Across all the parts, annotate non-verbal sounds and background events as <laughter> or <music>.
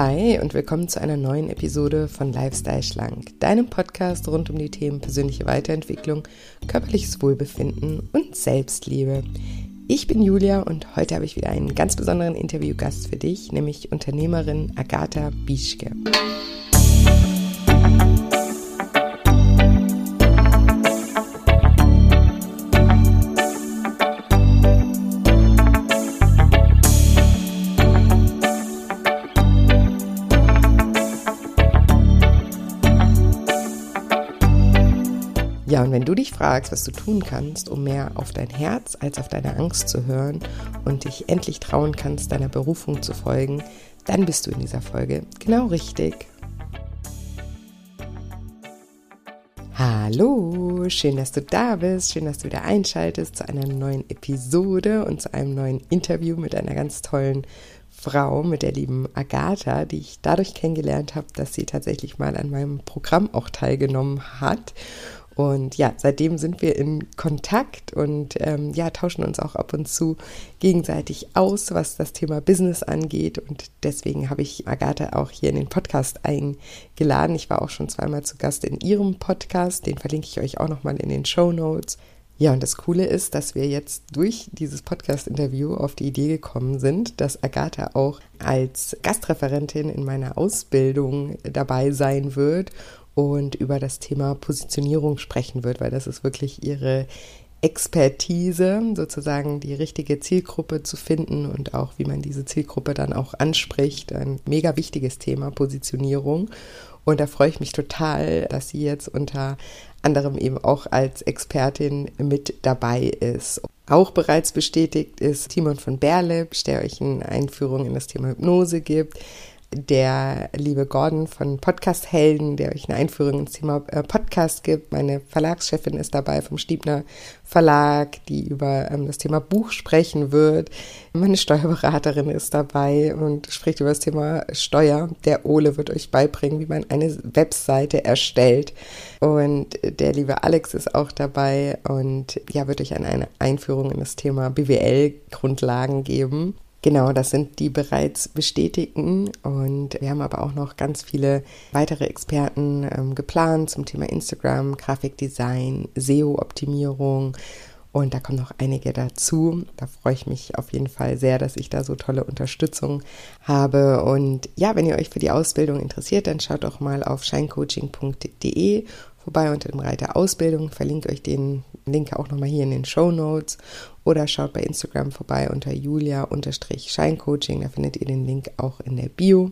Hi und willkommen zu einer neuen Episode von Lifestyle Schlank, deinem Podcast rund um die Themen persönliche Weiterentwicklung, körperliches Wohlbefinden und Selbstliebe. Ich bin Julia und heute habe ich wieder einen ganz besonderen Interviewgast für dich, nämlich Unternehmerin Agatha Bischke. Wenn du dich fragst, was du tun kannst, um mehr auf dein Herz als auf deine Angst zu hören und dich endlich trauen kannst, deiner Berufung zu folgen, dann bist du in dieser Folge genau richtig. Hallo, schön, dass du da bist, schön, dass du wieder einschaltest zu einer neuen Episode und zu einem neuen Interview mit einer ganz tollen Frau, mit der lieben Agatha, die ich dadurch kennengelernt habe, dass sie tatsächlich mal an meinem Programm auch teilgenommen hat und ja, seitdem sind wir in Kontakt und ähm, ja, tauschen uns auch ab und zu gegenseitig aus, was das Thema Business angeht. Und deswegen habe ich Agathe auch hier in den Podcast eingeladen. Ich war auch schon zweimal zu Gast in ihrem Podcast. Den verlinke ich euch auch nochmal in den Show Notes. Ja, und das Coole ist, dass wir jetzt durch dieses Podcast-Interview auf die Idee gekommen sind, dass Agatha auch als Gastreferentin in meiner Ausbildung dabei sein wird und über das Thema Positionierung sprechen wird, weil das ist wirklich ihre Expertise, sozusagen die richtige Zielgruppe zu finden und auch wie man diese Zielgruppe dann auch anspricht. Ein mega wichtiges Thema, Positionierung. Und da freue ich mich total, dass sie jetzt unter anderem eben auch als Expertin mit dabei ist. Auch bereits bestätigt ist Timon von Berlipsch, der euch eine Einführung in das Thema Hypnose gibt der liebe Gordon von Podcast Helden, der euch eine Einführung ins Thema äh, Podcast gibt. Meine Verlagschefin ist dabei vom Stiebner Verlag, die über ähm, das Thema Buch sprechen wird. Meine Steuerberaterin ist dabei und spricht über das Thema Steuer. Der Ole wird euch beibringen, wie man eine Webseite erstellt. Und der liebe Alex ist auch dabei und ja, wird euch eine Einführung in das Thema BWL-Grundlagen geben. Genau, das sind die bereits bestätigten. Und wir haben aber auch noch ganz viele weitere Experten ähm, geplant zum Thema Instagram, Grafikdesign, SEO-Optimierung. Und da kommen noch einige dazu. Da freue ich mich auf jeden Fall sehr, dass ich da so tolle Unterstützung habe. Und ja, wenn ihr euch für die Ausbildung interessiert, dann schaut doch mal auf shinecoaching.de vorbei unter dem Reiter Ausbildung. Verlinke euch den Link auch nochmal hier in den Show Notes oder schaut bei Instagram vorbei unter julia-scheincoaching. Da findet ihr den Link auch in der Bio.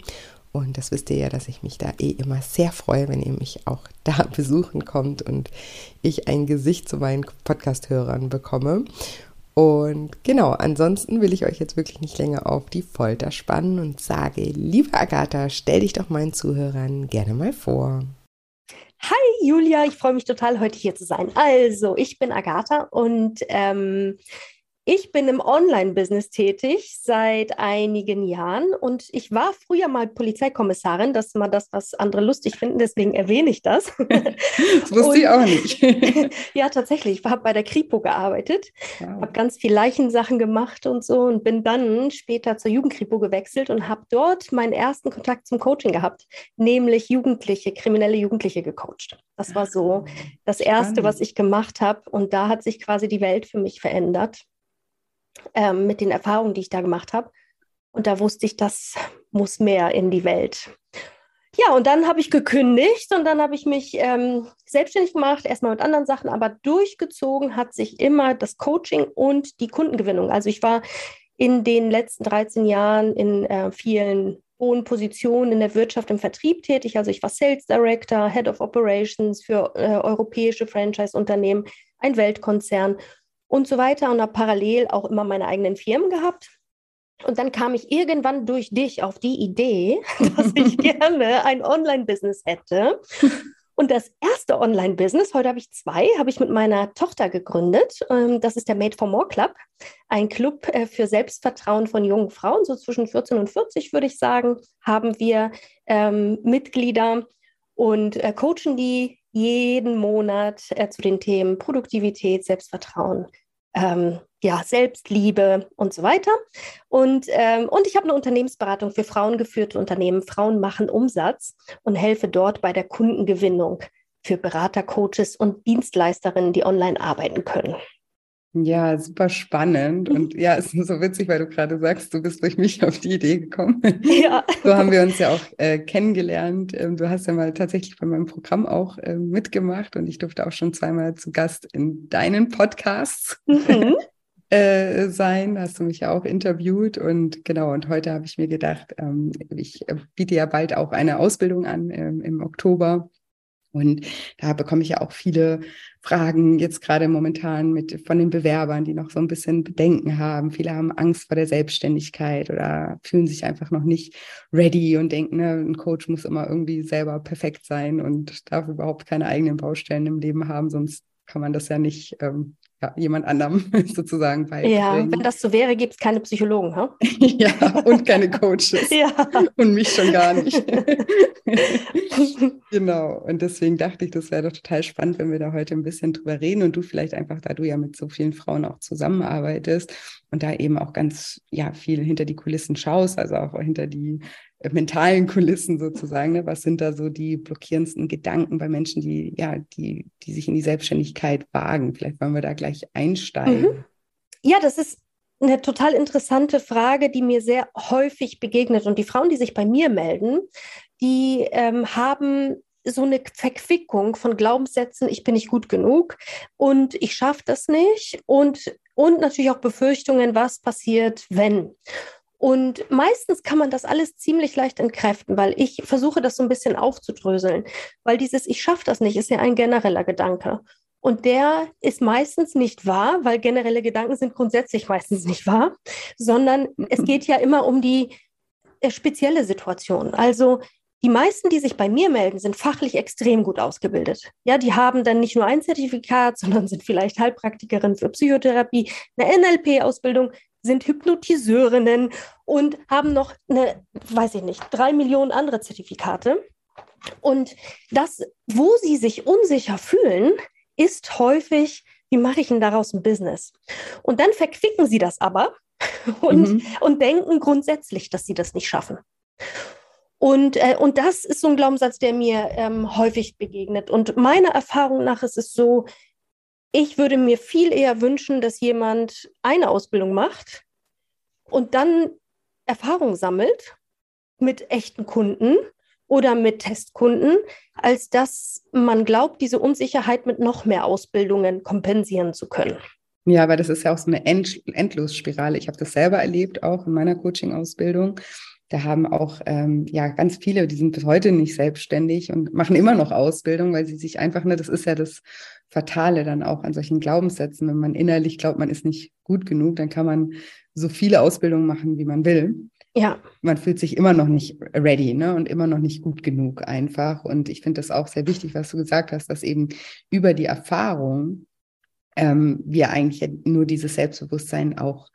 Und das wisst ihr ja, dass ich mich da eh immer sehr freue, wenn ihr mich auch <laughs> da besuchen kommt und ich ein Gesicht zu meinen Podcast-Hörern bekomme. Und genau, ansonsten will ich euch jetzt wirklich nicht länger auf die Folter spannen und sage, liebe Agatha, stell dich doch meinen Zuhörern gerne mal vor. Hi Julia, ich freue mich total, heute hier zu sein. Also, ich bin Agatha und ähm, ich bin im Online-Business tätig seit einigen Jahren und ich war früher mal Polizeikommissarin. Das ist mal das, was andere lustig finden, deswegen erwähne ich das. Das <laughs> wusste und, ich auch nicht. <laughs> <laughs> ja, tatsächlich. Ich habe bei der Kripo gearbeitet, wow. habe ganz viel Leichensachen gemacht und so und bin dann später zur Jugendkripo gewechselt und habe dort meinen ersten Kontakt zum Coaching gehabt, nämlich Jugendliche, kriminelle Jugendliche gecoacht. Das war so ah, das Erste, was ich gemacht habe und da hat sich quasi die Welt für mich verändert ähm, mit den Erfahrungen, die ich da gemacht habe. Und da wusste ich, das muss mehr in die Welt. Ja, und dann habe ich gekündigt und dann habe ich mich ähm, selbstständig gemacht, erstmal mit anderen Sachen, aber durchgezogen hat sich immer das Coaching und die Kundengewinnung. Also ich war in den letzten 13 Jahren in äh, vielen hohen Positionen in der Wirtschaft im Vertrieb tätig. Also ich war Sales Director, Head of Operations für äh, europäische Franchise-Unternehmen, ein Weltkonzern und so weiter und habe parallel auch immer meine eigenen Firmen gehabt. Und dann kam ich irgendwann durch dich auf die Idee, <laughs> dass ich <laughs> gerne ein Online-Business hätte. Und das erste Online-Business, heute habe ich zwei, habe ich mit meiner Tochter gegründet. Ähm, das ist der Made for More Club, ein Club äh, für Selbstvertrauen von jungen Frauen, so zwischen 14 und 40 würde ich sagen, haben wir ähm, Mitglieder und äh, coachen die jeden Monat äh, zu den Themen Produktivität, Selbstvertrauen, ähm, ja, Selbstliebe und so weiter. Und, ähm, und ich habe eine Unternehmensberatung für frauengeführte Unternehmen. Frauen machen Umsatz und helfe dort bei der Kundengewinnung für Berater, Coaches und Dienstleisterinnen, die online arbeiten können. Ja, super spannend. <laughs> Und ja, es ist so witzig, weil du gerade sagst, du bist durch mich <laughs> auf die Idee gekommen. Ja. So haben wir uns ja auch äh, kennengelernt. Ähm, du hast ja mal tatsächlich bei meinem Programm auch äh, mitgemacht und ich durfte auch schon zweimal zu Gast in deinen Podcasts mhm. <laughs> äh, sein. Hast du mich ja auch interviewt und genau. Und heute habe ich mir gedacht, ähm, ich biete ja bald auch eine Ausbildung an ähm, im Oktober und da bekomme ich ja auch viele Fragen jetzt gerade momentan mit von den Bewerbern, die noch so ein bisschen Bedenken haben. Viele haben Angst vor der Selbstständigkeit oder fühlen sich einfach noch nicht ready und denken, ne, ein Coach muss immer irgendwie selber perfekt sein und darf überhaupt keine eigenen Baustellen im Leben haben, sonst kann man das ja nicht ähm, ja, jemand anderem <laughs> sozusagen beibringen. Ja, wenn das so wäre, gibt es keine Psychologen, ha? <laughs> ja, und keine Coaches. <laughs> ja. Und mich schon gar nicht. genau. Und deswegen dachte ich, das wäre doch total spannend, wenn wir da heute ein bisschen drüber reden und du vielleicht einfach, da du ja mit so vielen Frauen auch zusammenarbeitest und da eben auch ganz ja viel hinter die Kulissen schaust, also auch hinter die mentalen Kulissen sozusagen. Ne? Was sind da so die blockierendsten Gedanken bei Menschen, die, ja, die, die sich in die Selbstständigkeit wagen? Vielleicht wollen wir da gleich einsteigen. Mhm. Ja, das ist eine total interessante Frage, die mir sehr häufig begegnet. Und die Frauen, die sich bei mir melden, die ähm, haben so eine Verquickung von Glaubenssätzen, ich bin nicht gut genug und ich schaffe das nicht und, und natürlich auch Befürchtungen, was passiert, wenn. Und meistens kann man das alles ziemlich leicht entkräften, weil ich versuche das so ein bisschen aufzudröseln, weil dieses Ich schaffe das nicht ist ja ein genereller Gedanke. Und der ist meistens nicht wahr, weil generelle Gedanken sind grundsätzlich meistens nicht wahr, sondern es geht ja immer um die äh, spezielle Situation. Also die meisten, die sich bei mir melden, sind fachlich extrem gut ausgebildet. Ja, die haben dann nicht nur ein Zertifikat, <laughs> sondern sind vielleicht Heilpraktikerin für Psychotherapie, eine NLP-Ausbildung, sind Hypnotiseurinnen und haben noch eine, weiß ich nicht, drei Millionen andere Zertifikate. Und das, wo sie sich unsicher fühlen, ist häufig, wie mache ich denn daraus ein Business? Und dann verquicken sie das aber <laughs> und, mhm. und denken grundsätzlich, dass sie das nicht schaffen. Und, äh, und das ist so ein Glaubenssatz, der mir ähm, häufig begegnet. Und meiner Erfahrung nach ist es so, ich würde mir viel eher wünschen, dass jemand eine Ausbildung macht und dann Erfahrung sammelt mit echten Kunden oder mit Testkunden, als dass man glaubt, diese Unsicherheit mit noch mehr Ausbildungen kompensieren zu können. Ja, aber das ist ja auch so eine End Endlosspirale. Ich habe das selber erlebt, auch in meiner Coaching-Ausbildung. Da haben auch ähm, ja ganz viele, die sind bis heute nicht selbstständig und machen immer noch Ausbildung, weil sie sich einfach, ne, das ist ja das Fatale dann auch an solchen Glaubenssätzen. Wenn man innerlich glaubt, man ist nicht gut genug, dann kann man so viele Ausbildungen machen, wie man will. Ja. Man fühlt sich immer noch nicht ready, ne? Und immer noch nicht gut genug einfach. Und ich finde das auch sehr wichtig, was du gesagt hast, dass eben über die Erfahrung ähm, wir eigentlich nur dieses Selbstbewusstsein auch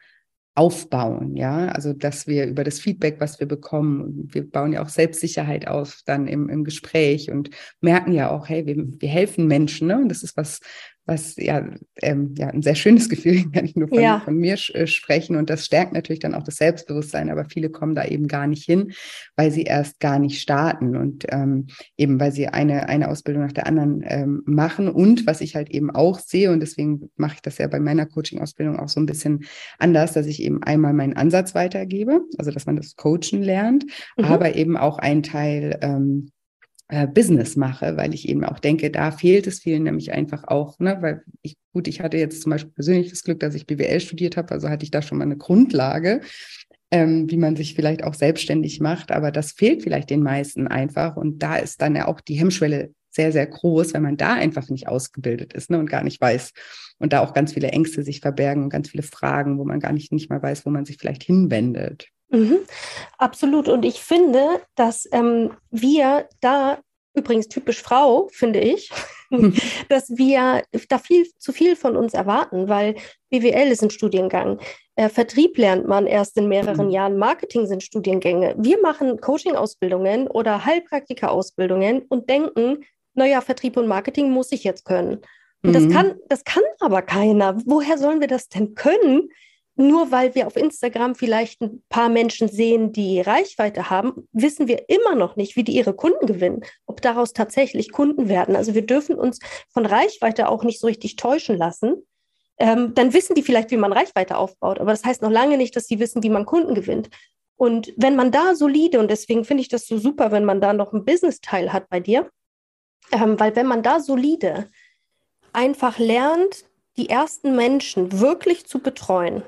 aufbauen, ja, also dass wir über das Feedback, was wir bekommen, wir bauen ja auch Selbstsicherheit auf dann im, im Gespräch und merken ja auch, hey, wir, wir helfen Menschen, ne? Und das ist was, was ja, ähm, ja ein sehr schönes Gefühl, <laughs> kann ich nur von, ja. von mir äh, sprechen. Und das stärkt natürlich dann auch das Selbstbewusstsein, aber viele kommen da eben gar nicht hin, weil sie erst gar nicht starten und ähm, eben weil sie eine, eine Ausbildung nach der anderen ähm, machen. Und was ich halt eben auch sehe, und deswegen mache ich das ja bei meiner Coaching-Ausbildung auch so ein bisschen anders, dass ich eben einmal meinen Ansatz weitergebe, also dass man das Coachen lernt, mhm. aber eben auch ein Teil ähm, äh, Business mache, weil ich eben auch denke, da fehlt es vielen nämlich einfach auch, ne, weil ich, gut, ich hatte jetzt zum Beispiel persönlich das Glück, dass ich BWL studiert habe, also hatte ich da schon mal eine Grundlage, ähm, wie man sich vielleicht auch selbstständig macht, aber das fehlt vielleicht den meisten einfach und da ist dann ja auch die Hemmschwelle sehr, sehr groß, wenn man da einfach nicht ausgebildet ist ne, und gar nicht weiß und da auch ganz viele Ängste sich verbergen und ganz viele Fragen, wo man gar nicht, nicht mal weiß, wo man sich vielleicht hinwendet. Mhm, absolut. Und ich finde, dass ähm, wir da, übrigens typisch Frau, finde ich, <laughs> dass wir da viel zu viel von uns erwarten, weil BWL ist ein Studiengang. Äh, Vertrieb lernt man erst in mehreren mhm. Jahren, Marketing sind Studiengänge. Wir machen Coaching-Ausbildungen oder Heilpraktika-Ausbildungen und denken, naja, Vertrieb und Marketing muss ich jetzt können. Und das, mhm. kann, das kann aber keiner. Woher sollen wir das denn können? Nur weil wir auf Instagram vielleicht ein paar Menschen sehen, die Reichweite haben, wissen wir immer noch nicht, wie die ihre Kunden gewinnen, ob daraus tatsächlich Kunden werden. Also wir dürfen uns von Reichweite auch nicht so richtig täuschen lassen. Ähm, dann wissen die vielleicht, wie man Reichweite aufbaut, aber das heißt noch lange nicht, dass sie wissen, wie man Kunden gewinnt. Und wenn man da solide, und deswegen finde ich das so super, wenn man da noch einen Business-Teil hat bei dir, ähm, weil wenn man da solide einfach lernt, die ersten Menschen wirklich zu betreuen,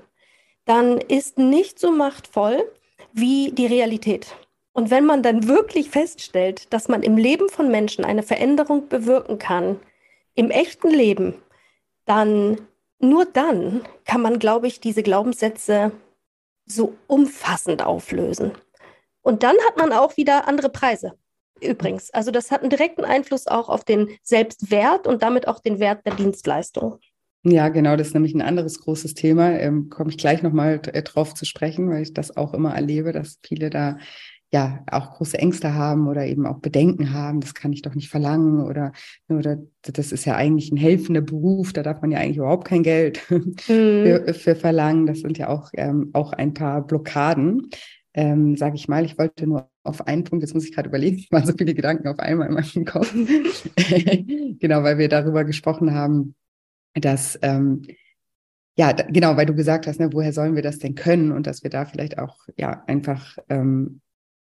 dann ist nicht so machtvoll wie die Realität. Und wenn man dann wirklich feststellt, dass man im Leben von Menschen eine Veränderung bewirken kann, im echten Leben, dann nur dann kann man, glaube ich, diese Glaubenssätze so umfassend auflösen. Und dann hat man auch wieder andere Preise. Übrigens, also das hat einen direkten Einfluss auch auf den Selbstwert und damit auch den Wert der Dienstleistung. Ja, genau, das ist nämlich ein anderes großes Thema. Ähm, Komme ich gleich nochmal äh, drauf zu sprechen, weil ich das auch immer erlebe, dass viele da ja auch große Ängste haben oder eben auch Bedenken haben, das kann ich doch nicht verlangen oder, oder das ist ja eigentlich ein helfender Beruf, da darf man ja eigentlich überhaupt kein Geld <laughs> mhm. für, für, verlangen. Das sind ja auch, ähm, auch ein paar Blockaden, ähm, sage ich mal. Ich wollte nur auf einen Punkt, jetzt muss ich gerade überlegen, es waren so viele Gedanken auf einmal in meinem Kopf. <laughs> genau, weil wir darüber gesprochen haben, dass ähm, ja, genau, weil du gesagt hast, ne, woher sollen wir das denn können und dass wir da vielleicht auch ja einfach ähm,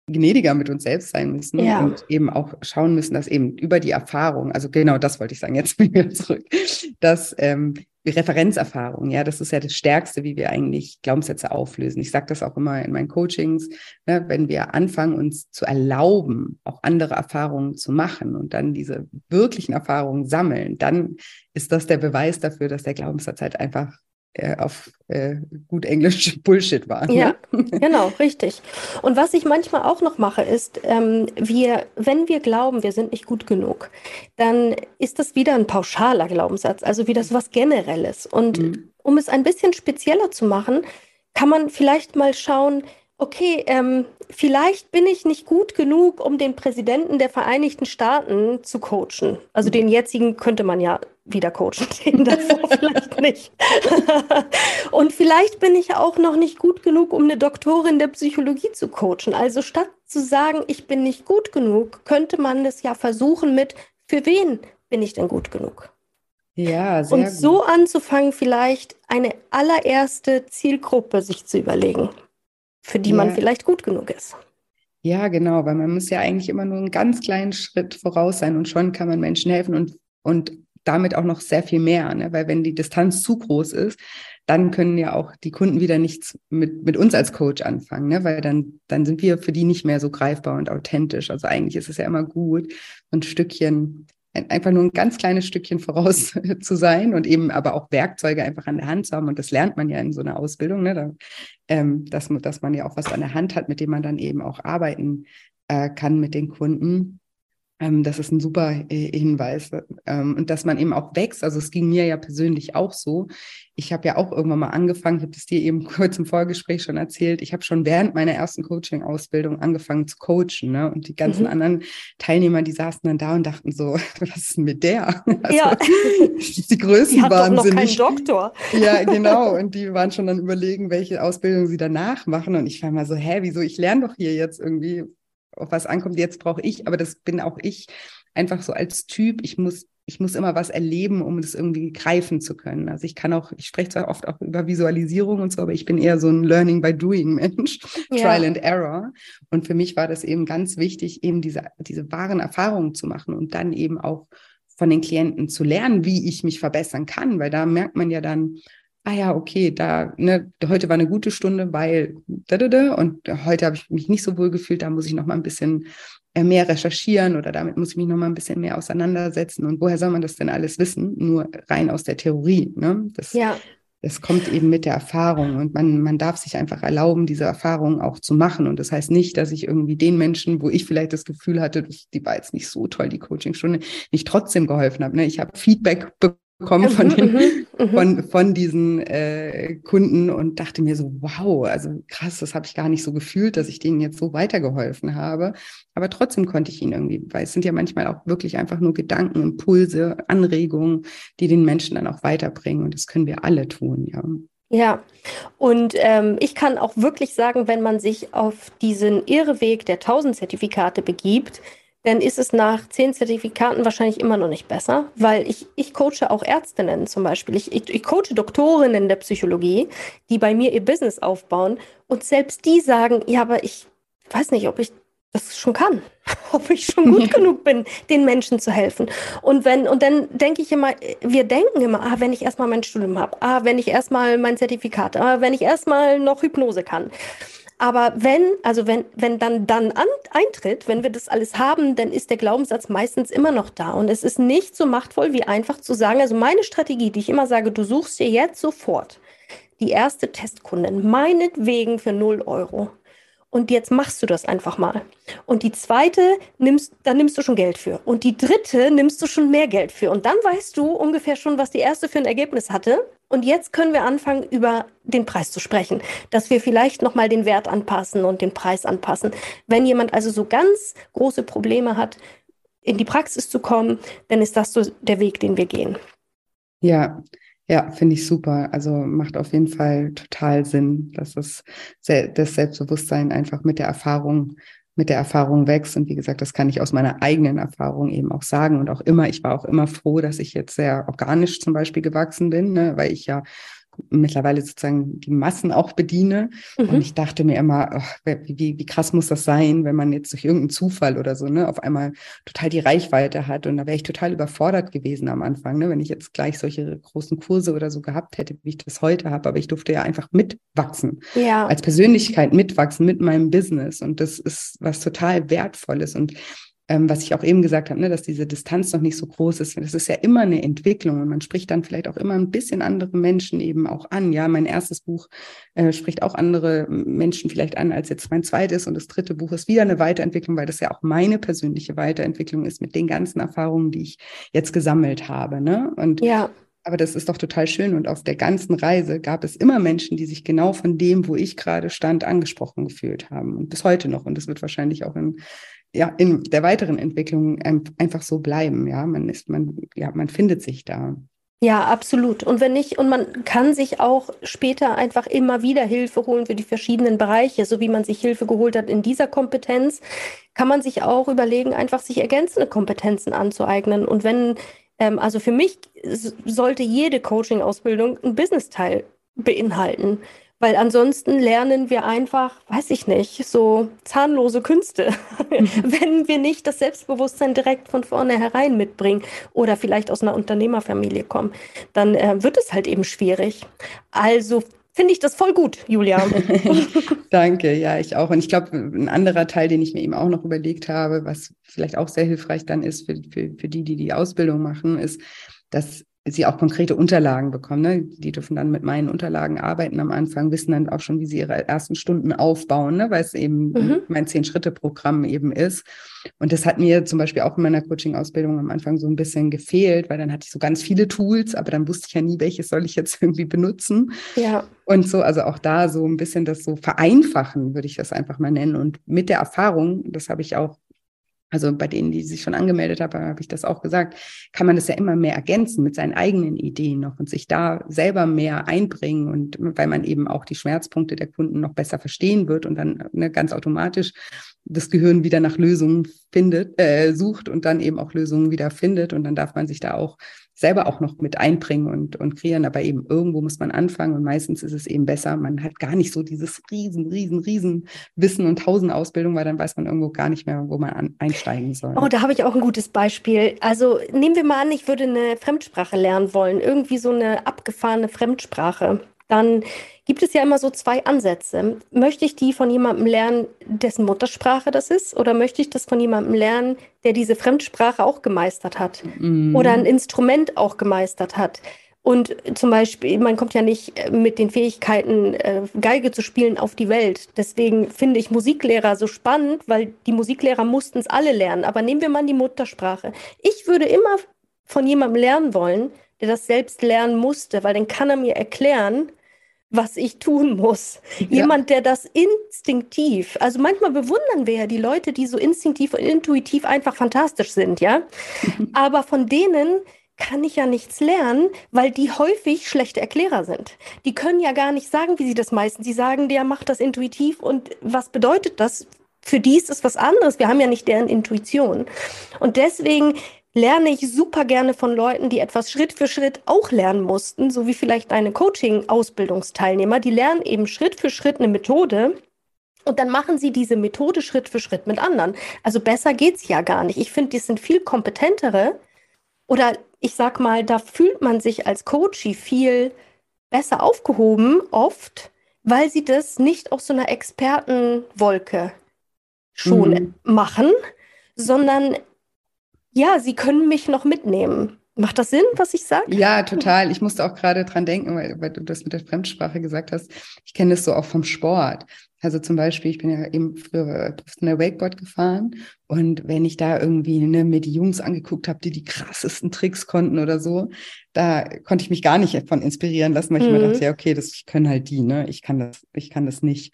gnädiger mit uns selbst sein müssen ja. und eben auch schauen müssen, dass eben über die Erfahrung, also genau das wollte ich sagen, jetzt bin ich wieder zurück, dass ähm, Referenzerfahrung, ja, das ist ja das Stärkste, wie wir eigentlich Glaubenssätze auflösen. Ich sage das auch immer in meinen Coachings, ne, wenn wir anfangen, uns zu erlauben, auch andere Erfahrungen zu machen und dann diese wirklichen Erfahrungen sammeln, dann ist das der Beweis dafür, dass der Glaubenssatz halt einfach auf äh, gut Englisch <laughs> Bullshit war. Ja, ne? genau, <laughs> richtig. Und was ich manchmal auch noch mache, ist, ähm, wir, wenn wir glauben, wir sind nicht gut genug, dann ist das wieder ein pauschaler Glaubenssatz, also wieder so was Generelles. Und mhm. um es ein bisschen spezieller zu machen, kann man vielleicht mal schauen, okay, ähm, vielleicht bin ich nicht gut genug, um den Präsidenten der Vereinigten Staaten zu coachen. Also den jetzigen könnte man ja wieder coachen, <laughs> den davor <laughs> vielleicht nicht. <laughs> Und vielleicht bin ich auch noch nicht gut genug, um eine Doktorin der Psychologie zu coachen. Also statt zu sagen, ich bin nicht gut genug, könnte man es ja versuchen mit, für wen bin ich denn gut genug? Ja, sehr Und so gut. anzufangen, vielleicht eine allererste Zielgruppe sich zu überlegen für die ja. man vielleicht gut genug ist. Ja, genau, weil man muss ja eigentlich immer nur einen ganz kleinen Schritt voraus sein und schon kann man Menschen helfen und, und damit auch noch sehr viel mehr, ne? weil wenn die Distanz zu groß ist, dann können ja auch die Kunden wieder nichts mit, mit uns als Coach anfangen, ne? weil dann, dann sind wir für die nicht mehr so greifbar und authentisch. Also eigentlich ist es ja immer gut, ein Stückchen einfach nur ein ganz kleines Stückchen voraus <laughs> zu sein und eben aber auch Werkzeuge einfach an der Hand zu haben. Und das lernt man ja in so einer Ausbildung, ne? da, ähm, dass, dass man ja auch was an der Hand hat, mit dem man dann eben auch arbeiten äh, kann mit den Kunden. Ähm, das ist ein super äh, Hinweis. Ähm, und dass man eben auch wächst. Also es ging mir ja persönlich auch so. Ich habe ja auch irgendwann mal angefangen, ich habe das dir eben <laughs> kurz im Vorgespräch schon erzählt, ich habe schon während meiner ersten Coaching-Ausbildung angefangen zu coachen. Ne? Und die ganzen mhm. anderen Teilnehmer, die saßen dann da und dachten so, <laughs> was ist denn mit der? <laughs> Also, ja. die Größen die waren noch keinen Doktor. Ja, genau. Und die waren schon dann überlegen, welche Ausbildung sie danach machen. Und ich war mal so, hä, wieso? Ich lerne doch hier jetzt irgendwie auf was ankommt, jetzt brauche ich, aber das bin auch ich einfach so als Typ. Ich muss, ich muss immer was erleben, um das irgendwie greifen zu können. Also ich kann auch, ich spreche zwar oft auch über Visualisierung und so, aber ich bin eher so ein Learning by Doing Mensch, <laughs> ja. Trial and Error. Und für mich war das eben ganz wichtig, eben diese, diese wahren Erfahrungen zu machen und dann eben auch von den Klienten zu lernen, wie ich mich verbessern kann, weil da merkt man ja dann, ah ja, okay, da, ne, heute war eine gute Stunde, weil da, da, da, und heute habe ich mich nicht so wohl gefühlt, da muss ich noch mal ein bisschen äh, mehr recherchieren oder damit muss ich mich noch mal ein bisschen mehr auseinandersetzen. Und woher soll man das denn alles wissen? Nur rein aus der Theorie. Ne? Das, ja. das kommt eben mit der Erfahrung und man, man darf sich einfach erlauben, diese Erfahrung auch zu machen. Und das heißt nicht, dass ich irgendwie den Menschen, wo ich vielleicht das Gefühl hatte, die war jetzt nicht so toll, die Coachingstunde, nicht trotzdem geholfen habe. Ne? Ich habe Feedback bekommen bekommen von, den, mhm, <laughs> mhm. von, von diesen äh, Kunden und dachte mir so, wow, also krass, das habe ich gar nicht so gefühlt, dass ich denen jetzt so weitergeholfen habe. Aber trotzdem konnte ich ihnen irgendwie, weil es sind ja manchmal auch wirklich einfach nur Gedanken, Impulse, Anregungen, die den Menschen dann auch weiterbringen. Und das können wir alle tun, ja. Ja, und ähm, ich kann auch wirklich sagen, wenn man sich auf diesen Irrweg der 1000 Zertifikate begibt, dann ist es nach zehn Zertifikaten wahrscheinlich immer noch nicht besser, weil ich, ich coache auch Ärztinnen zum Beispiel. Ich, ich, ich coache Doktorinnen der Psychologie, die bei mir ihr Business aufbauen und selbst die sagen, ja, aber ich weiß nicht, ob ich das schon kann, <laughs> ob ich schon gut <laughs> genug bin, den Menschen zu helfen. Und wenn, und dann denke ich immer, wir denken immer, ah, wenn ich erstmal mein Studium habe, ah, wenn ich erstmal mein Zertifikat, ah, wenn ich erstmal noch Hypnose kann. Aber wenn, also wenn, wenn dann dann an, eintritt, wenn wir das alles haben, dann ist der Glaubenssatz meistens immer noch da. Und es ist nicht so machtvoll, wie einfach zu sagen, also meine Strategie, die ich immer sage, du suchst dir jetzt sofort die erste Testkundin, meinetwegen für 0 Euro und jetzt machst du das einfach mal. Und die zweite nimmst, da nimmst du schon Geld für. Und die dritte nimmst du schon mehr Geld für. Und dann weißt du ungefähr schon, was die erste für ein Ergebnis hatte. Und jetzt können wir anfangen, über den Preis zu sprechen, dass wir vielleicht nochmal den Wert anpassen und den Preis anpassen. Wenn jemand also so ganz große Probleme hat, in die Praxis zu kommen, dann ist das so der Weg, den wir gehen. Ja, ja, finde ich super. Also macht auf jeden Fall total Sinn, dass es das Selbstbewusstsein einfach mit der Erfahrung, mit der Erfahrung wächst. Und wie gesagt, das kann ich aus meiner eigenen Erfahrung eben auch sagen. Und auch immer, ich war auch immer froh, dass ich jetzt sehr organisch zum Beispiel gewachsen bin, ne, weil ich ja mittlerweile sozusagen die Massen auch bediene. Mhm. Und ich dachte mir immer, ach, wie, wie krass muss das sein, wenn man jetzt durch irgendeinen Zufall oder so, ne, auf einmal total die Reichweite hat. Und da wäre ich total überfordert gewesen am Anfang, ne, wenn ich jetzt gleich solche großen Kurse oder so gehabt hätte, wie ich das heute habe. Aber ich durfte ja einfach mitwachsen. Ja. Als Persönlichkeit mitwachsen mit meinem Business. Und das ist was total Wertvolles. Und ähm, was ich auch eben gesagt habe, ne, dass diese Distanz noch nicht so groß ist. Das ist ja immer eine Entwicklung und man spricht dann vielleicht auch immer ein bisschen andere Menschen eben auch an. Ja, mein erstes Buch äh, spricht auch andere Menschen vielleicht an als jetzt mein zweites und das dritte Buch ist wieder eine Weiterentwicklung, weil das ja auch meine persönliche Weiterentwicklung ist mit den ganzen Erfahrungen, die ich jetzt gesammelt habe. Ne? Und ja. Aber das ist doch total schön. Und auf der ganzen Reise gab es immer Menschen, die sich genau von dem, wo ich gerade stand, angesprochen gefühlt haben. Und bis heute noch. Und das wird wahrscheinlich auch in ja, in der weiteren Entwicklung einfach so bleiben. Ja, man ist, man, ja, man findet sich da. Ja, absolut. Und wenn nicht, und man kann sich auch später einfach immer wieder Hilfe holen für die verschiedenen Bereiche, so wie man sich Hilfe geholt hat in dieser Kompetenz, kann man sich auch überlegen, einfach sich ergänzende Kompetenzen anzueignen. Und wenn, ähm, also für mich sollte jede Coaching-Ausbildung einen Business-Teil beinhalten. Weil ansonsten lernen wir einfach, weiß ich nicht, so zahnlose Künste, <laughs> <laughs> wenn wir nicht das Selbstbewusstsein direkt von vornherein mitbringen oder vielleicht aus einer Unternehmerfamilie kommen, dann äh, wird es halt eben schwierig. Also finde ich das voll gut, Julia. <laughs> Danke, ja, ich auch. Und ich glaube, ein anderer Teil, den ich mir eben auch noch überlegt habe, was vielleicht auch sehr hilfreich dann ist für, für, für die, die die Ausbildung machen, ist, dass sie auch konkrete Unterlagen bekommen. Ne? Die dürfen dann mit meinen Unterlagen arbeiten am Anfang, wissen dann auch schon, wie sie ihre ersten Stunden aufbauen, ne? weil es eben mhm. mein Zehn-Schritte-Programm eben ist. Und das hat mir zum Beispiel auch in meiner Coaching-Ausbildung am Anfang so ein bisschen gefehlt, weil dann hatte ich so ganz viele Tools, aber dann wusste ich ja nie, welches soll ich jetzt <laughs> irgendwie benutzen. Ja. Und so, also auch da so ein bisschen das so vereinfachen, würde ich das einfach mal nennen. Und mit der Erfahrung, das habe ich auch also bei denen, die sich schon angemeldet haben, habe ich das auch gesagt, kann man das ja immer mehr ergänzen mit seinen eigenen Ideen noch und sich da selber mehr einbringen und weil man eben auch die Schmerzpunkte der Kunden noch besser verstehen wird und dann ne, ganz automatisch das Gehirn wieder nach Lösungen findet, äh, sucht und dann eben auch Lösungen wieder findet und dann darf man sich da auch selber auch noch mit einbringen und, und kreieren. Aber eben irgendwo muss man anfangen und meistens ist es eben besser. Man hat gar nicht so dieses riesen, riesen, riesen Wissen und tausend Ausbildung, weil dann weiß man irgendwo gar nicht mehr, wo man an, einsteigen soll. Oh, da habe ich auch ein gutes Beispiel. Also nehmen wir mal an, ich würde eine Fremdsprache lernen wollen, irgendwie so eine abgefahrene Fremdsprache. Dann gibt es ja immer so zwei Ansätze. Möchte ich die von jemandem lernen, dessen Muttersprache das ist? Oder möchte ich das von jemandem lernen, der diese Fremdsprache auch gemeistert hat? Mhm. Oder ein Instrument auch gemeistert hat? Und zum Beispiel, man kommt ja nicht mit den Fähigkeiten, äh, Geige zu spielen, auf die Welt. Deswegen finde ich Musiklehrer so spannend, weil die Musiklehrer mussten es alle lernen. Aber nehmen wir mal die Muttersprache. Ich würde immer von jemandem lernen wollen, der das selbst lernen musste, weil dann kann er mir erklären, was ich tun muss. Ja. Jemand, der das instinktiv, also manchmal bewundern wir ja die Leute, die so instinktiv und intuitiv einfach fantastisch sind, ja. <laughs> Aber von denen kann ich ja nichts lernen, weil die häufig schlechte Erklärer sind. Die können ja gar nicht sagen, wie sie das meisten. Sie sagen, der macht das intuitiv und was bedeutet das? Für die ist es was anderes. Wir haben ja nicht deren Intuition. Und deswegen lerne ich super gerne von Leuten, die etwas Schritt für Schritt auch lernen mussten, so wie vielleicht deine Coaching-Ausbildungsteilnehmer. Die lernen eben Schritt für Schritt eine Methode. Und dann machen sie diese Methode Schritt für Schritt mit anderen. Also besser geht's ja gar nicht. Ich finde, die sind viel kompetentere. Oder ich sag mal, da fühlt man sich als Coachie viel besser aufgehoben, oft, weil sie das nicht aus so einer Expertenwolke schon mhm. machen, sondern ja, sie können mich noch mitnehmen. Macht das Sinn, was ich sage? Ja, total. Ich musste auch gerade dran denken, weil, weil, du das mit der Fremdsprache gesagt hast. Ich kenne das so auch vom Sport. Also zum Beispiel, ich bin ja eben früher in der Wakeboard gefahren und wenn ich da irgendwie ne, mir die Jungs angeguckt habe, die die krassesten Tricks konnten oder so, da konnte ich mich gar nicht davon inspirieren lassen, weil ich mir dachte, mhm. ja okay, das können halt die, ne? Ich kann das, ich kann das nicht.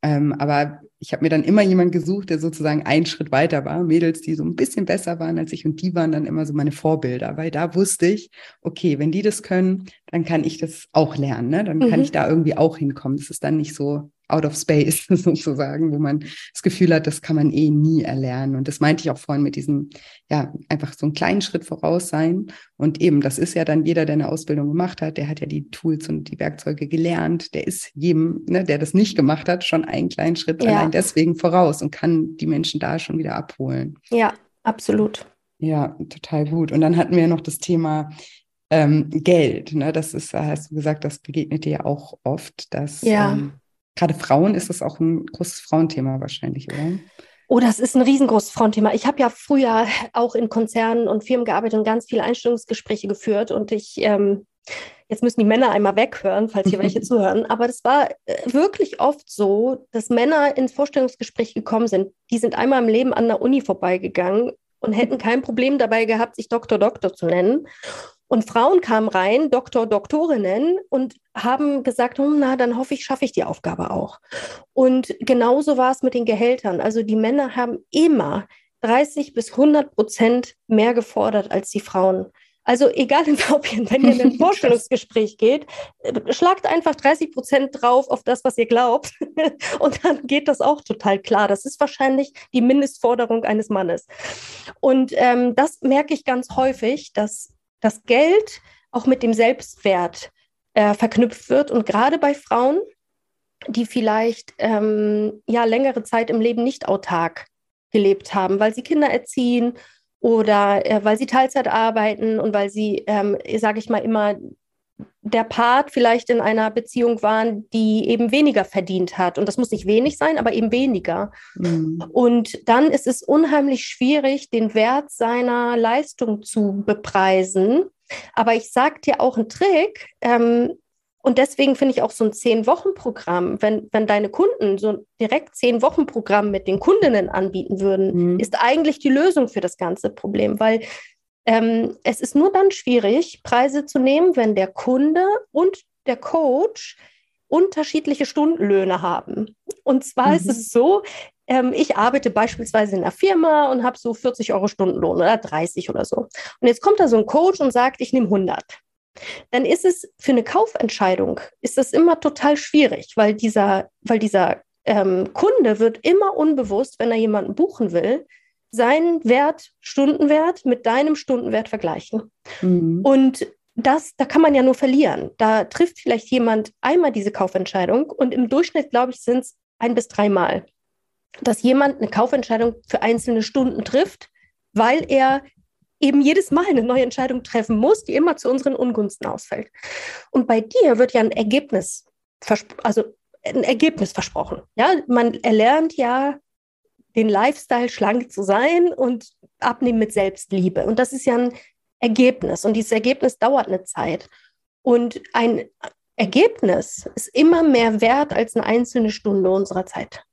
Ähm, aber ich habe mir dann immer jemanden gesucht, der sozusagen einen Schritt weiter war. Mädels, die so ein bisschen besser waren als ich und die waren dann immer so meine Vorbilder, weil da wusste ich, okay, wenn die das können, dann kann ich das auch lernen. Ne? Dann mhm. kann ich da irgendwie auch hinkommen. Das ist dann nicht so out of space <laughs> sozusagen, wo man das Gefühl hat, das kann man eh nie erlernen. Und das meinte ich auch vorhin mit diesem, ja, einfach so einen kleinen Schritt voraus sein. Und eben, das ist ja dann jeder, der eine Ausbildung gemacht hat, der hat ja die Tools und die Werkzeuge gelernt. Der ist jedem, ne, der das nicht gemacht hat, schon einen kleinen Schritt ja. allein deswegen voraus und kann die Menschen da schon wieder abholen. Ja, absolut. Ja, total gut. Und dann hatten wir noch das Thema ähm, Geld. Ne? Das ist, hast du gesagt, das begegnet dir ja auch oft, dass ja. ähm, gerade Frauen ist das auch ein großes Frauenthema wahrscheinlich, oder? Oh, das ist ein riesengroßes Frauenthema. Ich habe ja früher auch in Konzernen und Firmen gearbeitet und ganz viele Einstellungsgespräche geführt. Und ich, ähm, jetzt müssen die Männer einmal weghören, falls hier welche <laughs> zuhören. Aber das war äh, wirklich oft so, dass Männer ins Vorstellungsgespräch gekommen sind. Die sind einmal im Leben an der Uni vorbeigegangen und hätten kein Problem dabei gehabt, sich Doktor, Doktor zu nennen. Und Frauen kamen rein, Doktor, Doktorinnen, und haben gesagt, hm, na, dann hoffe ich, schaffe ich die Aufgabe auch. Und genauso war es mit den Gehältern. Also die Männer haben immer 30 bis 100 Prozent mehr gefordert als die Frauen. Also egal, <laughs> ob ihr, wenn ihr in ein <laughs> Vorstellungsgespräch geht, äh, schlagt einfach 30 Prozent drauf auf das, was ihr glaubt. <laughs> Und dann geht das auch total klar. Das ist wahrscheinlich die Mindestforderung eines Mannes. Und ähm, das merke ich ganz häufig, dass das Geld auch mit dem Selbstwert äh, verknüpft wird. Und gerade bei Frauen, die vielleicht ähm, ja längere Zeit im Leben nicht autark gelebt haben, weil sie Kinder erziehen oder äh, weil sie Teilzeit arbeiten und weil sie, ähm, sage ich mal, immer der Part vielleicht in einer Beziehung waren, die eben weniger verdient hat. Und das muss nicht wenig sein, aber eben weniger. Mhm. Und dann ist es unheimlich schwierig, den Wert seiner Leistung zu bepreisen. Aber ich sage dir auch einen Trick. Ähm, und deswegen finde ich auch so ein Zehn-Wochen-Programm, wenn, wenn deine Kunden so direkt Zehn-Wochen-Programm mit den Kundinnen anbieten würden, mhm. ist eigentlich die Lösung für das ganze Problem, weil ähm, es ist nur dann schwierig, Preise zu nehmen, wenn der Kunde und der Coach unterschiedliche Stundenlöhne haben. Und zwar mhm. ist es so, ähm, ich arbeite beispielsweise in einer Firma und habe so 40 Euro Stundenlohn oder 30 oder so. Und jetzt kommt da so ein Coach und sagt, ich nehme 100. Dann ist es für eine Kaufentscheidung, ist das immer total schwierig, weil dieser, weil dieser ähm, Kunde wird immer unbewusst, wenn er jemanden buchen will, seinen Wert, Stundenwert mit deinem Stundenwert vergleichen. Mhm. Und das, da kann man ja nur verlieren. Da trifft vielleicht jemand einmal diese Kaufentscheidung und im Durchschnitt, glaube ich, sind es ein bis dreimal, dass jemand eine Kaufentscheidung für einzelne Stunden trifft, weil er eben jedes Mal eine neue Entscheidung treffen muss, die immer zu unseren Ungunsten ausfällt. Und bei dir wird ja ein Ergebnis, also ein Ergebnis versprochen. Ja, man erlernt ja den Lifestyle, schlank zu sein und abnehmen mit Selbstliebe. Und das ist ja ein Ergebnis. Und dieses Ergebnis dauert eine Zeit. Und ein Ergebnis ist immer mehr wert als eine einzelne Stunde unserer Zeit.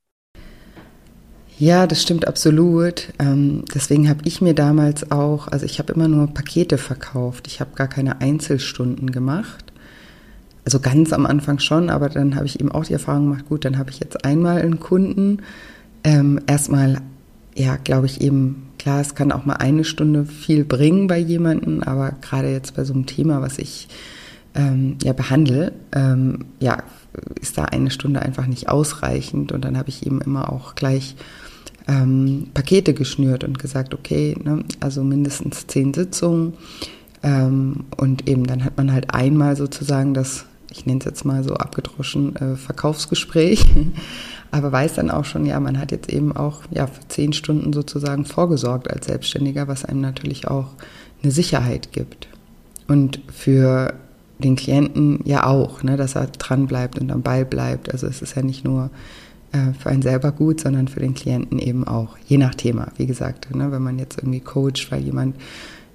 Ja, das stimmt absolut. Ähm, deswegen habe ich mir damals auch, also ich habe immer nur Pakete verkauft. Ich habe gar keine Einzelstunden gemacht. Also ganz am Anfang schon, aber dann habe ich eben auch die Erfahrung gemacht, gut, dann habe ich jetzt einmal einen Kunden. Ähm, erstmal, ja, glaube ich eben, klar, es kann auch mal eine Stunde viel bringen bei jemandem, aber gerade jetzt bei so einem Thema, was ich ähm, ja behandle, ähm, ja, ist da eine Stunde einfach nicht ausreichend. Und dann habe ich eben immer auch gleich ähm, Pakete geschnürt und gesagt, okay, ne, also mindestens zehn Sitzungen. Ähm, und eben dann hat man halt einmal sozusagen das, ich nenne es jetzt mal so abgedroschen, äh, Verkaufsgespräch, aber weiß dann auch schon, ja, man hat jetzt eben auch ja, für zehn Stunden sozusagen vorgesorgt als Selbstständiger, was einem natürlich auch eine Sicherheit gibt. Und für den Klienten ja auch, ne, dass er dran bleibt und am Ball bleibt. Also es ist ja nicht nur äh, für einen selber gut, sondern für den Klienten eben auch, je nach Thema. Wie gesagt, ne, wenn man jetzt irgendwie coacht, weil jemand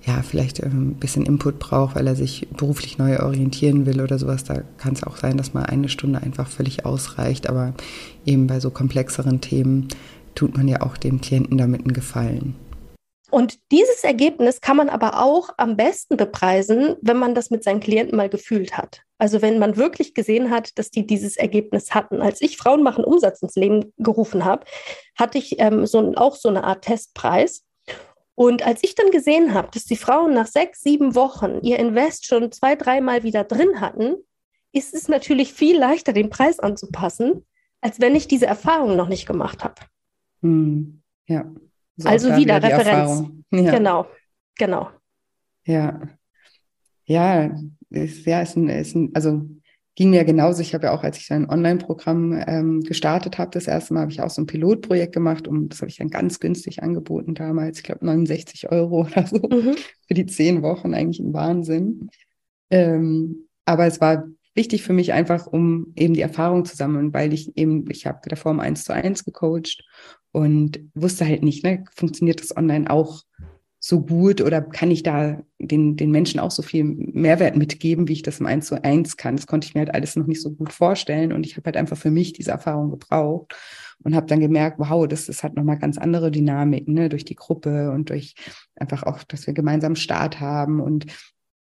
ja vielleicht ähm, ein bisschen Input braucht, weil er sich beruflich neu orientieren will oder sowas, da kann es auch sein, dass mal eine Stunde einfach völlig ausreicht. Aber eben bei so komplexeren Themen tut man ja auch dem Klienten damit einen Gefallen. Und dieses Ergebnis kann man aber auch am besten bepreisen, wenn man das mit seinen Klienten mal gefühlt hat. Also wenn man wirklich gesehen hat, dass die dieses Ergebnis hatten. Als ich Frauen machen Umsatz ins Leben gerufen habe, hatte ich ähm, so, auch so eine Art Testpreis. Und als ich dann gesehen habe, dass die Frauen nach sechs, sieben Wochen ihr Invest schon zwei, dreimal wieder drin hatten, ist es natürlich viel leichter, den Preis anzupassen, als wenn ich diese Erfahrung noch nicht gemacht habe. Hm, ja. So also wieder, wieder Referenz. Ja. Genau, genau. Ja. Ja, ist, ja, ist ein, ist ein, also ging mir genauso. Ich habe ja auch, als ich ein Online-Programm ähm, gestartet habe, das erste Mal habe ich auch so ein Pilotprojekt gemacht und das habe ich dann ganz günstig angeboten damals. Ich glaube 69 Euro <laughs> oder so mhm. für die zehn Wochen, eigentlich ein Wahnsinn. Ähm, aber es war wichtig für mich einfach, um eben die Erfahrung zu sammeln, weil ich eben, ich habe davor um eins zu eins gecoacht und wusste halt nicht, ne, funktioniert das online auch so gut oder kann ich da den, den Menschen auch so viel Mehrwert mitgeben, wie ich das im Eins zu eins kann. Das konnte ich mir halt alles noch nicht so gut vorstellen und ich habe halt einfach für mich diese Erfahrung gebraucht und habe dann gemerkt, wow, das ist halt nochmal ganz andere Dynamik, ne, durch die Gruppe und durch einfach auch, dass wir gemeinsam Start haben und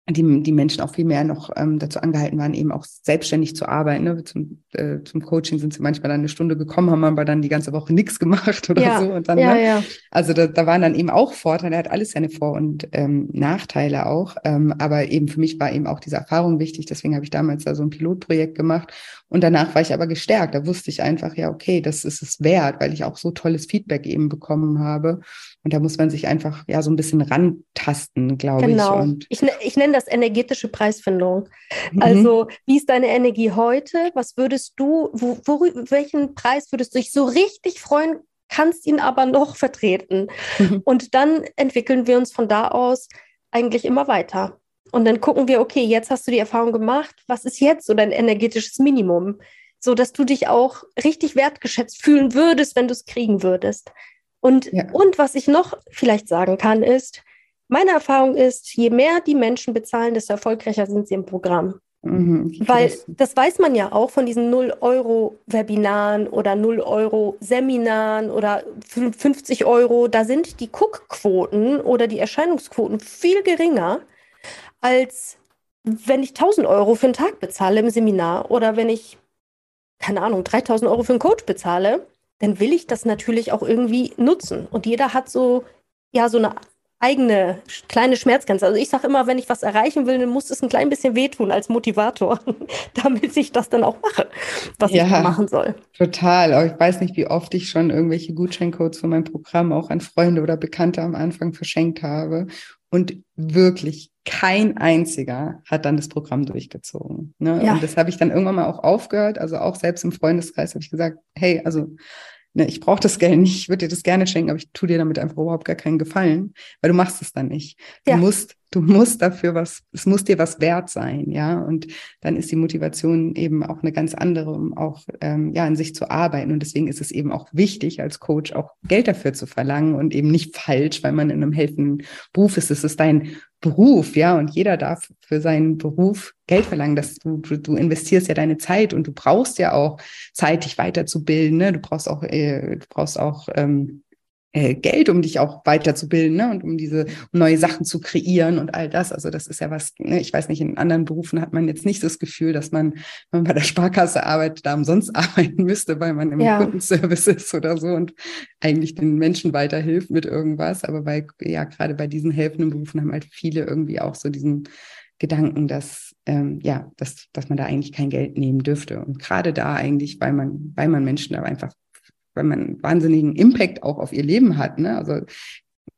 die, die Menschen auch viel mehr noch ähm, dazu angehalten waren, eben auch selbstständig zu arbeiten. Ne? Zum, äh, zum Coaching sind sie manchmal dann eine Stunde gekommen, haben aber dann die ganze Woche nichts <laughs> gemacht oder ja. so. Und dann, ja, ne? ja. Also da, da waren dann eben auch Vorteile, er hat alles seine Vor- und ähm, Nachteile auch. Ähm, aber eben für mich war eben auch diese Erfahrung wichtig. Deswegen habe ich damals da so ein Pilotprojekt gemacht. Und danach war ich aber gestärkt. Da wusste ich einfach, ja, okay, das ist es wert, weil ich auch so tolles Feedback eben bekommen habe. Und da muss man sich einfach ja so ein bisschen rantasten, glaube genau. ich. Genau. Ich, ich nenne das energetische Preisfindung. Mhm. Also, wie ist deine Energie heute? Was würdest du, wo, wo, welchen Preis würdest du dich so richtig freuen, kannst ihn aber noch vertreten? Mhm. Und dann entwickeln wir uns von da aus eigentlich immer weiter. Und dann gucken wir, okay, jetzt hast du die Erfahrung gemacht, was ist jetzt so dein energetisches Minimum? So dass du dich auch richtig wertgeschätzt fühlen würdest, wenn du es kriegen würdest. Und, ja. und was ich noch vielleicht sagen kann, ist, meine Erfahrung ist, je mehr die Menschen bezahlen, desto erfolgreicher sind sie im Programm. Mhm, Weil das weiß man ja auch von diesen 0-Euro-Webinaren oder 0-Euro-Seminaren oder 50 Euro. Da sind die Cook-Quoten oder die Erscheinungsquoten viel geringer, als wenn ich 1000 Euro für einen Tag bezahle im Seminar oder wenn ich, keine Ahnung, 3000 Euro für einen Coach bezahle dann will ich das natürlich auch irgendwie nutzen. Und jeder hat so, ja, so eine eigene kleine Schmerzgrenze. Also ich sage immer, wenn ich was erreichen will, dann muss es ein klein bisschen wehtun als Motivator, <laughs> damit ich das dann auch mache, was ja, ich machen soll. Total. Aber ich weiß nicht, wie oft ich schon irgendwelche Gutscheincodes für mein Programm auch an Freunde oder Bekannte am Anfang verschenkt habe. Und wirklich kein einziger hat dann das Programm durchgezogen. Ne? Ja. Und das habe ich dann irgendwann mal auch aufgehört. Also auch selbst im Freundeskreis habe ich gesagt, hey, also ne, ich brauche das Geld nicht, ich würde dir das gerne schenken, aber ich tue dir damit einfach überhaupt gar keinen Gefallen, weil du machst es dann nicht. Du ja. musst du musst dafür was, es muss dir was wert sein, ja. Und dann ist die Motivation eben auch eine ganz andere, um auch ähm, ja an sich zu arbeiten. Und deswegen ist es eben auch wichtig, als Coach auch Geld dafür zu verlangen und eben nicht falsch, weil man in einem helfenden Beruf ist. Es ist dein Beruf, ja, und jeder darf für seinen Beruf Geld verlangen. Dass du, du, du investierst ja deine Zeit und du brauchst ja auch Zeit, dich weiterzubilden. Ne? Du brauchst auch, äh, du brauchst auch ähm, äh, Geld, um dich auch weiterzubilden ne? und um diese um neue Sachen zu kreieren und all das. Also das ist ja was, ne? ich weiß nicht, in anderen Berufen hat man jetzt nicht das Gefühl, dass man, wenn man bei der Sparkasse arbeitet, da umsonst <laughs> arbeiten müsste, weil man im ja. Kundenservice ist oder so und eigentlich den Menschen weiterhilft mit irgendwas. Aber bei, ja, gerade bei diesen helfenden Berufen haben halt viele irgendwie auch so diesen Gedanken, dass ähm, ja, dass, dass man da eigentlich kein Geld nehmen dürfte. Und gerade da eigentlich, weil man, weil man Menschen da einfach weil man einen wahnsinnigen Impact auch auf ihr Leben hat. Ne? Also,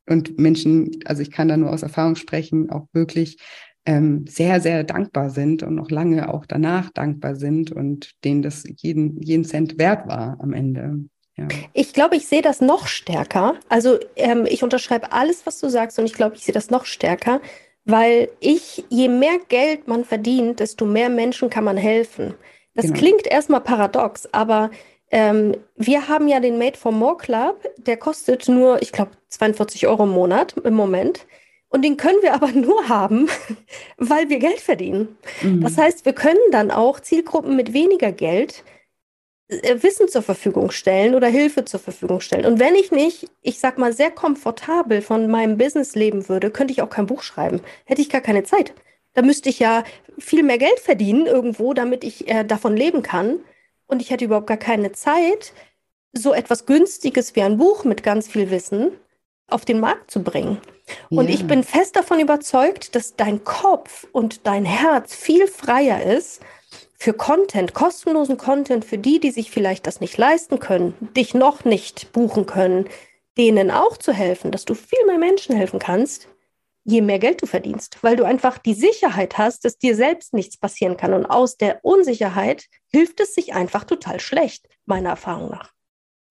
und Menschen, also ich kann da nur aus Erfahrung sprechen, auch wirklich ähm, sehr, sehr dankbar sind und noch lange auch danach dankbar sind und denen das jeden, jeden Cent wert war am Ende. Ja. Ich glaube, ich sehe das noch stärker. Also ähm, ich unterschreibe alles, was du sagst und ich glaube, ich sehe das noch stärker, weil ich, je mehr Geld man verdient, desto mehr Menschen kann man helfen. Das genau. klingt erstmal paradox, aber ähm, wir haben ja den Made for More Club, der kostet nur, ich glaube, 42 Euro im Monat im Moment. Und den können wir <laughs> aber nur haben, weil wir Geld verdienen. Mhm. Das heißt, wir können dann auch Zielgruppen mit weniger Geld äh, Wissen zur Verfügung stellen oder Hilfe zur Verfügung stellen. Und wenn ich nicht, ich sag mal, sehr komfortabel von meinem Business leben würde, könnte ich auch kein Buch schreiben. Hätte ich gar keine Zeit. Da müsste ich ja viel mehr Geld verdienen irgendwo, damit ich äh, davon leben kann und ich hätte überhaupt gar keine Zeit, so etwas Günstiges wie ein Buch mit ganz viel Wissen auf den Markt zu bringen. Und ja. ich bin fest davon überzeugt, dass dein Kopf und dein Herz viel freier ist für Content, kostenlosen Content, für die, die sich vielleicht das nicht leisten können, dich noch nicht buchen können, denen auch zu helfen, dass du viel mehr Menschen helfen kannst, je mehr Geld du verdienst, weil du einfach die Sicherheit hast, dass dir selbst nichts passieren kann. Und aus der Unsicherheit hilft es sich einfach total schlecht, meiner Erfahrung nach.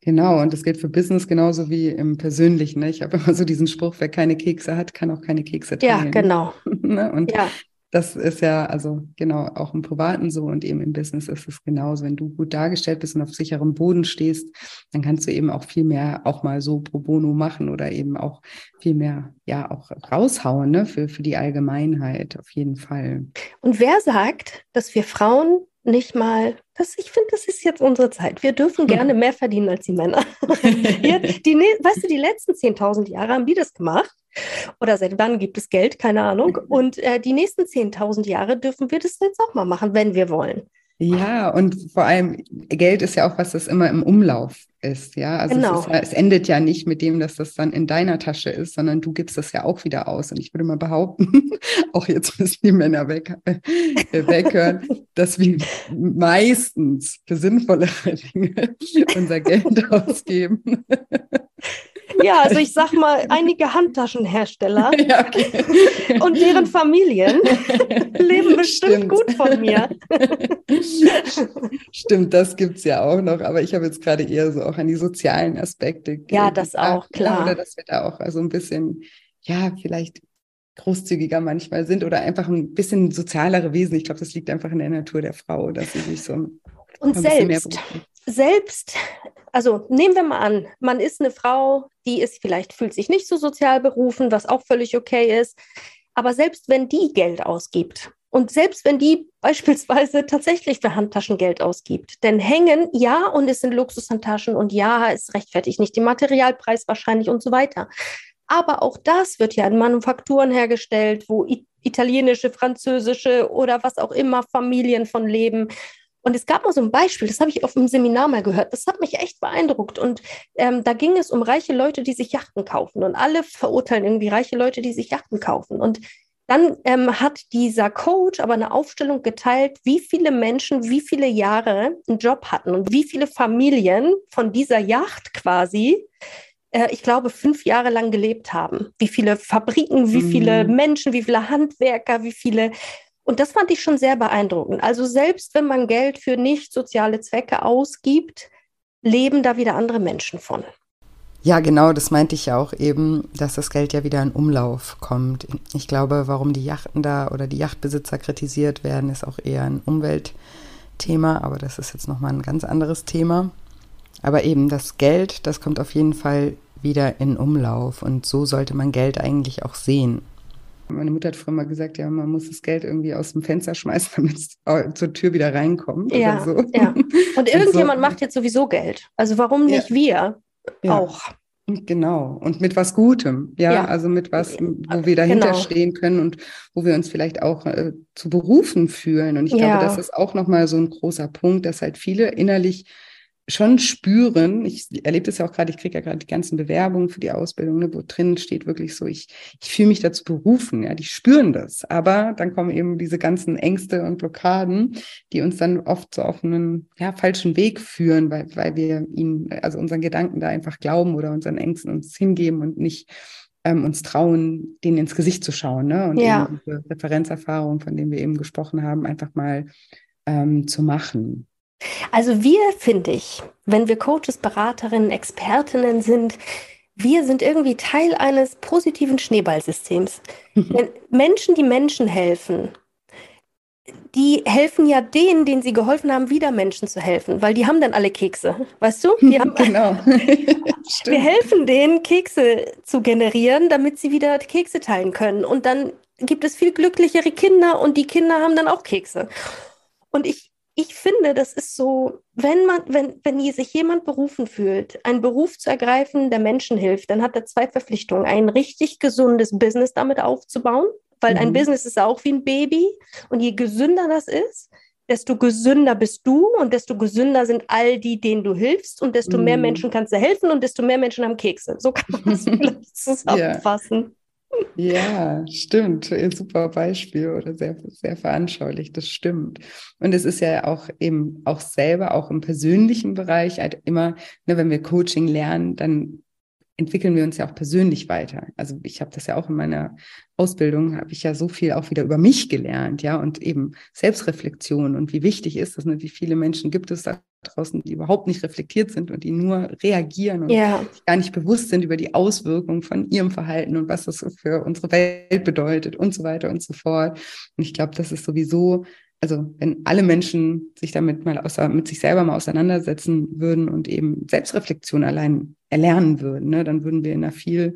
Genau, und das gilt für Business genauso wie im Persönlichen. Ne? Ich habe immer so diesen Spruch, wer keine Kekse hat, kann auch keine Kekse teilen. Ja, genau. <laughs> ne? Und ja das ist ja also genau auch im Privaten so und eben im Business ist es genauso. Wenn du gut dargestellt bist und auf sicherem Boden stehst, dann kannst du eben auch viel mehr auch mal so pro bono machen oder eben auch viel mehr ja auch raushauen ne, für, für die Allgemeinheit auf jeden Fall. Und wer sagt, dass wir Frauen nicht mal, das, ich finde, das ist jetzt unsere Zeit. Wir dürfen gerne mehr verdienen als die Männer. <laughs> Hier, die, weißt du, die letzten 10.000 Jahre haben die das gemacht. Oder seit wann gibt es Geld? Keine Ahnung. Und äh, die nächsten 10.000 Jahre dürfen wir das jetzt auch mal machen, wenn wir wollen. Ja, und vor allem Geld ist ja auch was, das immer im Umlauf ist. Ja, also genau. es, ja, es, endet ja nicht mit dem, dass das dann in deiner Tasche ist, sondern du gibst das ja auch wieder aus. Und ich würde mal behaupten, <laughs> auch jetzt müssen die Männer weg, äh, weghören, <laughs> dass wir meistens für sinnvollere <laughs> Dinge unser Geld ausgeben. <laughs> Ja, also ich sag mal, einige Handtaschenhersteller <laughs> ja, okay. <laughs> und deren Familien leben bestimmt Stimmt. gut von mir. Stimmt, das gibt es ja auch noch, aber ich habe jetzt gerade eher so auch an die sozialen Aspekte. Ja, das auch, klar. Oder dass wir da auch also ein bisschen, ja, vielleicht großzügiger manchmal sind oder einfach ein bisschen sozialere Wesen. Ich glaube, das liegt einfach in der Natur der Frau, dass sie sich so und selbst, selbst, also nehmen wir mal an, man ist eine Frau, die ist vielleicht fühlt sich nicht so sozial berufen, was auch völlig okay ist. Aber selbst wenn die Geld ausgibt und selbst wenn die <laughs> beispielsweise tatsächlich für Handtaschen Geld ausgibt, denn hängen, ja, und es sind Luxushandtaschen und ja, es rechtfertigt nicht den Materialpreis wahrscheinlich und so weiter. Aber auch das wird ja in Manufakturen hergestellt, wo italienische, französische oder was auch immer Familien von leben. Und es gab mal so ein Beispiel, das habe ich auf einem Seminar mal gehört, das hat mich echt beeindruckt. Und ähm, da ging es um reiche Leute, die sich Yachten kaufen. Und alle verurteilen irgendwie reiche Leute, die sich Yachten kaufen. Und dann ähm, hat dieser Coach aber eine Aufstellung geteilt, wie viele Menschen wie viele Jahre einen Job hatten und wie viele Familien von dieser Yacht quasi, äh, ich glaube, fünf Jahre lang gelebt haben. Wie viele Fabriken, wie viele mhm. Menschen, wie viele Handwerker, wie viele und das fand ich schon sehr beeindruckend. Also selbst wenn man Geld für nicht soziale Zwecke ausgibt, leben da wieder andere Menschen von. Ja, genau, das meinte ich ja auch eben, dass das Geld ja wieder in Umlauf kommt. Ich glaube, warum die Yachten da oder die Yachtbesitzer kritisiert werden, ist auch eher ein Umweltthema, aber das ist jetzt nochmal ein ganz anderes Thema. Aber eben das Geld, das kommt auf jeden Fall wieder in Umlauf und so sollte man Geld eigentlich auch sehen. Meine Mutter hat früher mal gesagt, ja, man muss das Geld irgendwie aus dem Fenster schmeißen, <laughs> damit es zur Tür wieder reinkommt. Ja, so. ja. <laughs> Und irgendjemand so. macht jetzt sowieso Geld. Also warum nicht ja. wir? ja. auch. Genau. Und mit was Gutem, ja, ja. also mit was, wo wir dahinter genau. stehen können und wo wir uns vielleicht auch äh, zu berufen fühlen. Und ich glaube, das ist auch nochmal so ein großer Punkt, dass halt viele innerlich schon spüren, ich erlebe das ja auch gerade, ich kriege ja gerade die ganzen Bewerbungen für die Ausbildung, ne, wo drin steht wirklich so, ich, ich fühle mich dazu berufen, ja, die spüren das. Aber dann kommen eben diese ganzen Ängste und Blockaden, die uns dann oft so auf einen ja, falschen Weg führen, weil, weil wir ihnen, also unseren Gedanken da einfach glauben oder unseren Ängsten uns hingeben und nicht ähm, uns trauen, denen ins Gesicht zu schauen, ne? Und ja. diese Referenzerfahrung, von denen wir eben gesprochen haben, einfach mal ähm, zu machen. Also wir, finde ich, wenn wir Coaches, Beraterinnen, Expertinnen sind, wir sind irgendwie Teil eines positiven Schneeballsystems. Wenn Menschen, die Menschen helfen, die helfen ja denen, denen sie geholfen haben, wieder Menschen zu helfen, weil die haben dann alle Kekse, weißt du? <laughs> <laughs> Genau. wir helfen denen, Kekse zu generieren, damit sie wieder Kekse teilen können. Und dann gibt es viel glücklichere Kinder und die Kinder haben dann auch Kekse. Und ich ich finde, das ist so, wenn man, wenn, wenn sich jemand berufen fühlt, einen Beruf zu ergreifen, der Menschen hilft, dann hat er zwei Verpflichtungen. Ein richtig gesundes Business damit aufzubauen, weil mhm. ein Business ist auch wie ein Baby. Und je gesünder das ist, desto gesünder bist du und desto gesünder sind all die, denen du hilfst und desto mhm. mehr Menschen kannst du helfen und desto mehr Menschen haben Kekse. So kann man es <laughs> vielleicht zusammenfassen. Ja, stimmt. Super Beispiel oder sehr, sehr veranschaulich. Das stimmt. Und es ist ja auch eben auch selber, auch im persönlichen Bereich, halt immer, ne, wenn wir Coaching lernen, dann entwickeln wir uns ja auch persönlich weiter. Also ich habe das ja auch in meiner Ausbildung, habe ich ja so viel auch wieder über mich gelernt, ja, und eben Selbstreflexion und wie wichtig ist das, ne? wie viele Menschen gibt es da draußen, die überhaupt nicht reflektiert sind und die nur reagieren und ja. gar nicht bewusst sind über die Auswirkungen von ihrem Verhalten und was das für unsere Welt bedeutet und so weiter und so fort. Und ich glaube, das ist sowieso, also wenn alle Menschen sich damit mal außer, mit sich selber mal auseinandersetzen würden und eben Selbstreflexion allein erlernen würden, ne, dann würden wir in einer viel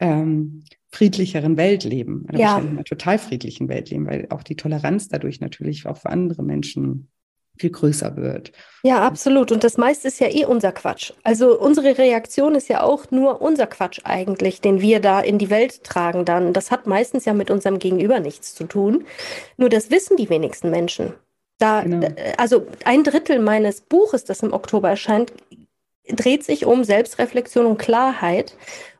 ähm, friedlicheren Welt leben, oder ja. in einer total friedlichen Welt leben, weil auch die Toleranz dadurch natürlich auch für andere Menschen viel größer wird. Ja, absolut. Und das meiste ist ja eh unser Quatsch. Also unsere Reaktion ist ja auch nur unser Quatsch eigentlich, den wir da in die Welt tragen dann. Das hat meistens ja mit unserem Gegenüber nichts zu tun. Nur das wissen die wenigsten Menschen. Da, genau. also ein Drittel meines Buches, das im Oktober erscheint, dreht sich um Selbstreflexion und Klarheit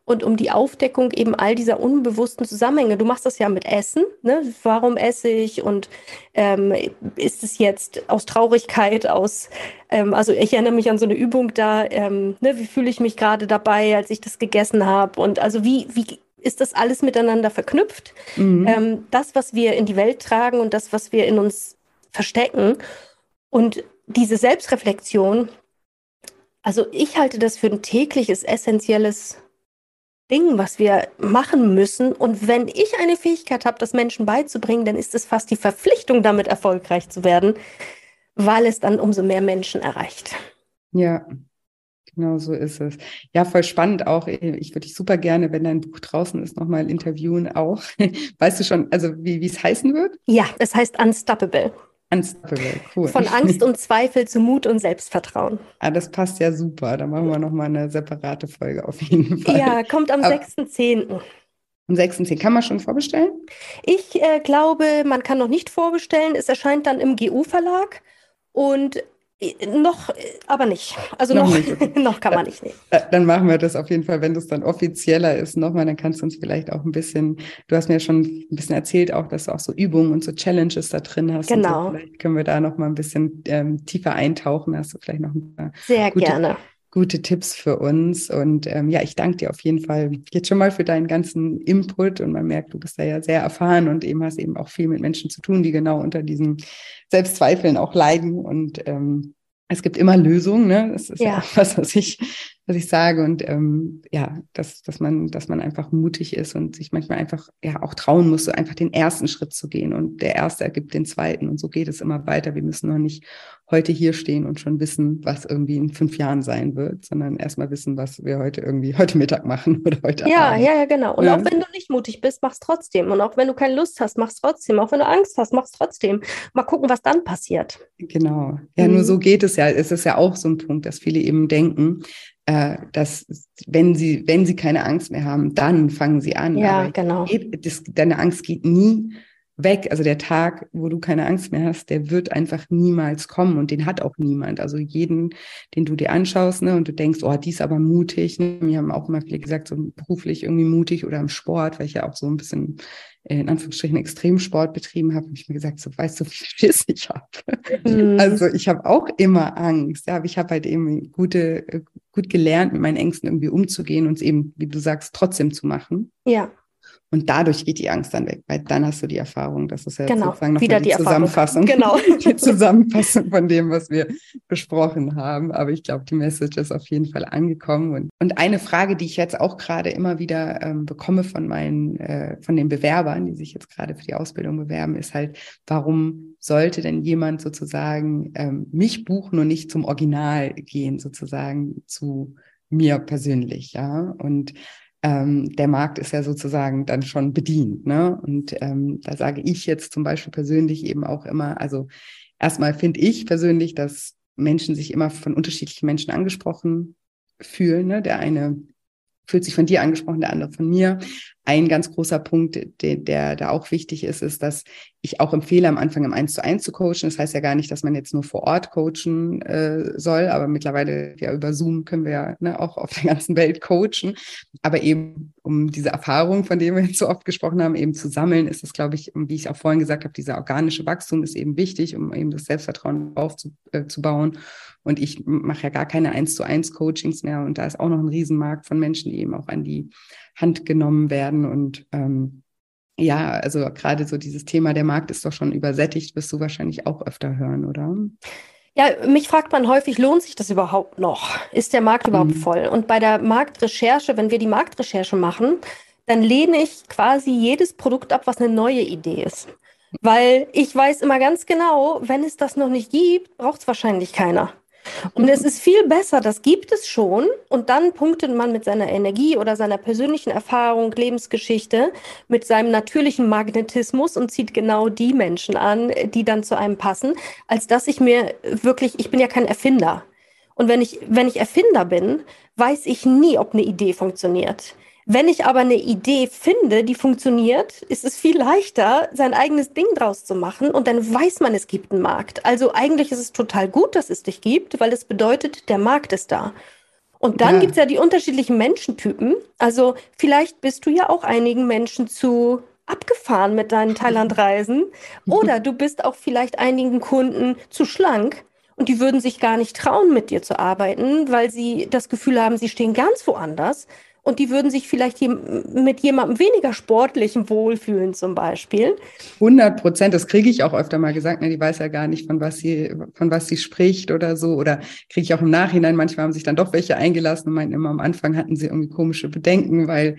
und um die Aufdeckung eben all dieser unbewussten Zusammenhänge. Du machst das ja mit Essen. Ne? Warum esse ich und ähm, ist es jetzt aus Traurigkeit, aus, ähm, also ich erinnere mich an so eine Übung da, ähm, ne? wie fühle ich mich gerade dabei, als ich das gegessen habe und also wie, wie ist das alles miteinander verknüpft? Mhm. Ähm, das, was wir in die Welt tragen und das, was wir in uns verstecken und diese Selbstreflexion, also ich halte das für ein tägliches, essentielles Ding, was wir machen müssen. Und wenn ich eine Fähigkeit habe, das Menschen beizubringen, dann ist es fast die Verpflichtung, damit erfolgreich zu werden, weil es dann umso mehr Menschen erreicht. Ja, genau so ist es. Ja, voll spannend auch. Ich würde dich super gerne, wenn dein Buch draußen ist, nochmal interviewen auch. <laughs> Weißt du schon, also wie es heißen wird? Ja, es heißt Unstoppable. Unstoppable, cool. Von Angst und Zweifel zu Mut und Selbstvertrauen. Ah, das passt ja super. Da machen wir nochmal eine separate Folge auf jeden Fall. Ja, kommt am 6.10. Am 6.10. Kann man schon vorbestellen? Ich äh, glaube, man kann noch nicht vorbestellen. Es erscheint dann im GU-Verlag. Und noch, aber nicht. Also noch, noch, nicht. <laughs> noch kann man nicht. Nee. Dann machen wir das auf jeden Fall, wenn das dann offizieller ist, nochmal. Dann kannst du uns vielleicht auch ein bisschen, du hast mir schon ein bisschen erzählt, auch, dass du auch so Übungen und so Challenges da drin hast. Genau. So. Vielleicht können wir da nochmal ein bisschen ähm, tiefer eintauchen. Hast du vielleicht noch ein paar Sehr gerne. Gute Tipps für uns. Und ähm, ja, ich danke dir auf jeden Fall jetzt schon mal für deinen ganzen Input. Und man merkt, du bist da ja sehr erfahren und eben hast eben auch viel mit Menschen zu tun, die genau unter diesen Selbstzweifeln auch leiden. Und ähm, es gibt immer Lösungen, ne? Das ist ja, ja was, was ich was ich sage. Und ähm, ja, dass, dass man, dass man einfach mutig ist und sich manchmal einfach ja auch trauen muss, so einfach den ersten Schritt zu gehen. Und der erste ergibt den zweiten. Und so geht es immer weiter. Wir müssen noch nicht heute hier stehen und schon wissen, was irgendwie in fünf Jahren sein wird, sondern erstmal wissen, was wir heute irgendwie heute Mittag machen <laughs> oder heute Ja, Abend. ja, ja, genau. Und ja. auch wenn du nicht mutig bist, mach's trotzdem. Und auch wenn du keine Lust hast, mach's trotzdem. Auch wenn du Angst hast, mach's trotzdem. Mal gucken, was dann passiert. Genau. Ja, mhm. nur so geht es ja. Es ist ja auch so ein Punkt, dass viele eben denken, dass wenn sie, wenn sie keine Angst mehr haben, dann fangen sie an. Ja, Aber genau. Das, deine Angst geht nie weg. Also der Tag, wo du keine Angst mehr hast, der wird einfach niemals kommen und den hat auch niemand. Also jeden, den du dir anschaust, ne, und du denkst, oh, die ist aber mutig. Ne? Wir haben auch immer viele gesagt, so beruflich irgendwie mutig oder im Sport, weil ich ja auch so ein bisschen äh, in Anführungsstrichen Extremsport betrieben habe, habe ich mir gesagt, so weißt du, <laughs> wie viel Schiss ich habe. Mhm. Also ich habe auch immer Angst. Ja, aber ich habe halt eben gute, äh, gut gelernt, mit meinen Ängsten irgendwie umzugehen und es eben, wie du sagst, trotzdem zu machen. Ja. Und dadurch geht die Angst dann weg, weil dann hast du die Erfahrung. Das ist ja genau. sozusagen noch Wieder die, die Zusammenfassung. Genau. <laughs> die Zusammenfassung von dem, was wir besprochen haben. Aber ich glaube, die Message ist auf jeden Fall angekommen. Und, und eine Frage, die ich jetzt auch gerade immer wieder ähm, bekomme von meinen, äh, von den Bewerbern, die sich jetzt gerade für die Ausbildung bewerben, ist halt, warum sollte denn jemand sozusagen ähm, mich buchen und nicht zum Original gehen, sozusagen zu mir persönlich, ja? Und ähm, der Markt ist ja sozusagen dann schon bedient. Ne? Und ähm, da sage ich jetzt zum Beispiel persönlich eben auch immer, also erstmal finde ich persönlich, dass Menschen sich immer von unterschiedlichen Menschen angesprochen fühlen. Ne? Der eine fühlt sich von dir angesprochen, der andere von mir. Ein ganz großer Punkt, der, der da auch wichtig ist, ist, dass ich auch empfehle, am Anfang im Eins zu eins zu coachen. Das heißt ja gar nicht, dass man jetzt nur vor Ort coachen äh, soll, aber mittlerweile ja über Zoom können wir ja ne, auch auf der ganzen Welt coachen. Aber eben, um diese Erfahrung, von der wir jetzt so oft gesprochen haben, eben zu sammeln, ist es, glaube ich, wie ich auch vorhin gesagt habe, dieser organische Wachstum ist eben wichtig, um eben das Selbstvertrauen aufzubauen. Äh, und ich mache ja gar keine eins zu eins Coachings mehr. Und da ist auch noch ein Riesenmarkt von Menschen, die eben auch an die Hand genommen werden. Und ähm, ja, also gerade so dieses Thema, der Markt ist doch schon übersättigt, wirst du wahrscheinlich auch öfter hören, oder? Ja, mich fragt man häufig, lohnt sich das überhaupt noch? Ist der Markt überhaupt mhm. voll? Und bei der Marktrecherche, wenn wir die Marktrecherche machen, dann lehne ich quasi jedes Produkt ab, was eine neue Idee ist. Weil ich weiß immer ganz genau, wenn es das noch nicht gibt, braucht es wahrscheinlich keiner. Und es ist viel besser, das gibt es schon. Und dann punktet man mit seiner Energie oder seiner persönlichen Erfahrung, Lebensgeschichte, mit seinem natürlichen Magnetismus und zieht genau die Menschen an, die dann zu einem passen, als dass ich mir wirklich, ich bin ja kein Erfinder. Und wenn ich, wenn ich Erfinder bin, weiß ich nie, ob eine Idee funktioniert. Wenn ich aber eine Idee finde, die funktioniert, ist es viel leichter, sein eigenes Ding draus zu machen und dann weiß man, es gibt einen Markt. Also eigentlich ist es total gut, dass es dich gibt, weil es bedeutet, der Markt ist da. Und dann ja. gibt es ja die unterschiedlichen Menschentypen. Also vielleicht bist du ja auch einigen Menschen zu abgefahren mit deinen Thailandreisen <laughs> oder du bist auch vielleicht einigen Kunden zu schlank und die würden sich gar nicht trauen, mit dir zu arbeiten, weil sie das Gefühl haben, sie stehen ganz woanders und die würden sich vielleicht mit jemandem weniger sportlichem wohlfühlen zum Beispiel. 100 Prozent, das kriege ich auch öfter mal gesagt, ne, die weiß ja gar nicht, von was sie, von was sie spricht oder so oder kriege ich auch im Nachhinein, manchmal haben sich dann doch welche eingelassen und meinten immer am Anfang hatten sie irgendwie komische Bedenken, weil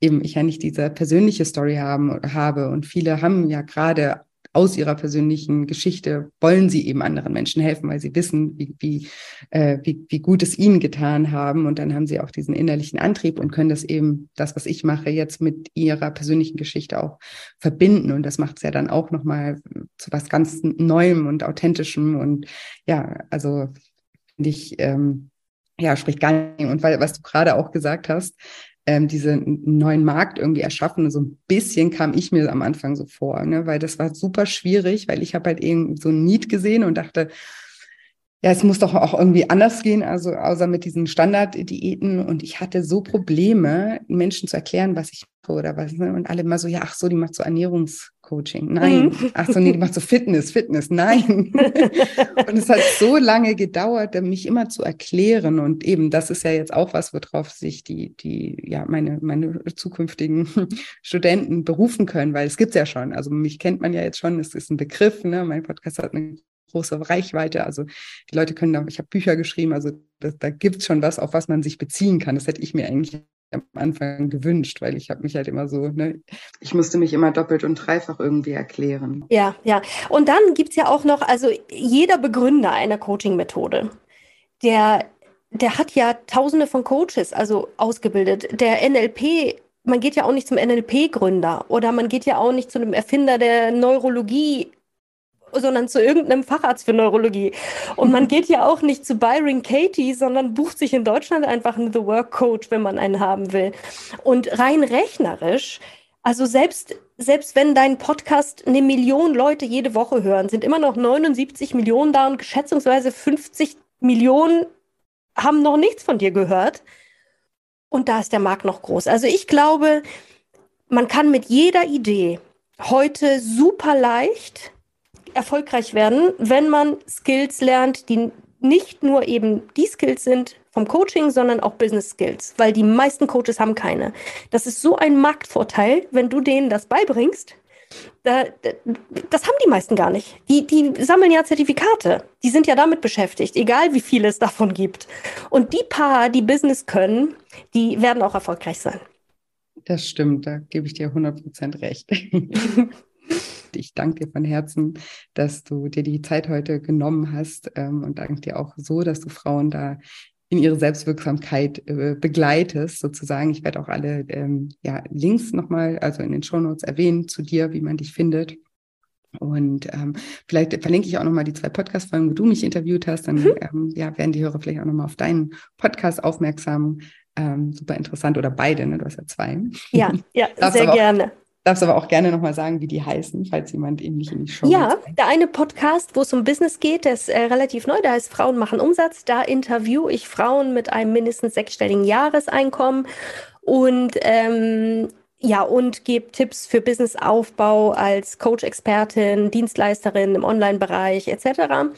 eben ich ja nicht diese persönliche Story haben, habe und viele haben ja gerade aus ihrer persönlichen Geschichte wollen sie eben anderen Menschen helfen, weil sie wissen, wie, wie, äh, wie, wie gut es ihnen getan haben. Und dann haben sie auch diesen innerlichen Antrieb und können das eben, das, was ich mache, jetzt mit ihrer persönlichen Geschichte auch verbinden. Und das macht es ja dann auch nochmal zu was ganz Neuem und Authentischem. Und ja, also finde ich, ähm, ja, spricht gar nicht. Und weil, was du gerade auch gesagt hast, ähm, diesen neuen Markt irgendwie erschaffen. So ein bisschen kam ich mir am Anfang so vor, ne? weil das war super schwierig, weil ich habe halt eben so ein Need gesehen und dachte, ja, es muss doch auch irgendwie anders gehen, also außer mit diesen Standarddiäten. Und ich hatte so Probleme, Menschen zu erklären, was ich mache oder was. Ne? Und alle immer so, ja, ach so, die macht so Ernährungscoaching. Nein. Mhm. Ach so, nee, die macht so Fitness, Fitness. Nein. <laughs> und es hat so lange gedauert, mich immer zu erklären. Und eben, das ist ja jetzt auch was, worauf sich die, die, ja, meine, meine zukünftigen <laughs> Studenten berufen können, weil es gibt's ja schon. Also mich kennt man ja jetzt schon, es ist ein Begriff, ne? Mein Podcast hat eine große Reichweite. Also die Leute können da, ich habe Bücher geschrieben, also das, da gibt es schon was, auf was man sich beziehen kann. Das hätte ich mir eigentlich am Anfang gewünscht, weil ich habe mich halt immer so, ne, ich musste mich immer doppelt und dreifach irgendwie erklären. Ja, ja. Und dann gibt es ja auch noch, also jeder Begründer einer Coaching-Methode, der, der hat ja tausende von Coaches, also ausgebildet. Der NLP man geht ja auch nicht zum NLP-Gründer oder man geht ja auch nicht zu einem Erfinder der Neurologie sondern zu irgendeinem Facharzt für Neurologie. Und man geht ja auch nicht zu Byron Katie, sondern bucht sich in Deutschland einfach einen The Work Coach, wenn man einen haben will. Und rein rechnerisch, also selbst, selbst wenn dein Podcast eine Million Leute jede Woche hören, sind immer noch 79 Millionen da und geschätzungsweise 50 Millionen haben noch nichts von dir gehört. Und da ist der Markt noch groß. Also ich glaube, man kann mit jeder Idee heute super leicht erfolgreich werden, wenn man Skills lernt, die nicht nur eben die Skills sind vom Coaching, sondern auch Business Skills, weil die meisten Coaches haben keine. Das ist so ein Marktvorteil, wenn du denen das beibringst. Da, das haben die meisten gar nicht. Die, die sammeln ja Zertifikate. Die sind ja damit beschäftigt, egal wie viel es davon gibt. Und die paar, die Business können, die werden auch erfolgreich sein. Das stimmt, da gebe ich dir 100% recht. <laughs> Ich danke dir von Herzen, dass du dir die Zeit heute genommen hast ähm, und danke dir auch so, dass du Frauen da in ihre Selbstwirksamkeit äh, begleitest, sozusagen. Ich werde auch alle ähm, ja, Links nochmal, also in den Shownotes erwähnen zu dir, wie man dich findet. Und ähm, vielleicht verlinke ich auch nochmal die zwei Podcast-Folgen, wo du mich interviewt hast. Dann mhm. ähm, ja, werden die Hörer vielleicht auch nochmal auf deinen Podcast aufmerksam. Ähm, super interessant. Oder beide, ne? Du hast ja zwei. Ja, ja, <laughs> sehr gerne. Darfst aber auch gerne nochmal sagen, wie die heißen, falls jemand nicht in die Show Ja, der eine Podcast, wo es um Business geht, der ist äh, relativ neu, da heißt Frauen machen Umsatz. Da interviewe ich Frauen mit einem mindestens sechsstelligen Jahreseinkommen und ähm, ja, und gebe Tipps für Businessaufbau als Coach-Expertin, Dienstleisterin im Online-Bereich etc.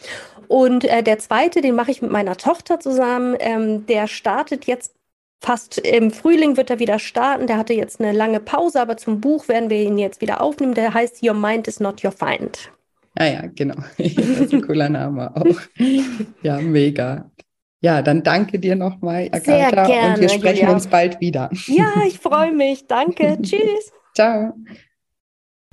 Und äh, der zweite, den mache ich mit meiner Tochter zusammen. Ähm, der startet jetzt fast im Frühling wird er wieder starten. Der hatte jetzt eine lange Pause, aber zum Buch werden wir ihn jetzt wieder aufnehmen. Der heißt Your Mind is not your find. Ah ja, genau. <laughs> das ist ein cooler Name auch. <laughs> Ja, mega. Ja, dann danke dir nochmal, Agatha. Sehr gerne, und wir sprechen Julia. uns bald wieder. Ja, ich freue mich. Danke. <laughs> Tschüss. Ciao.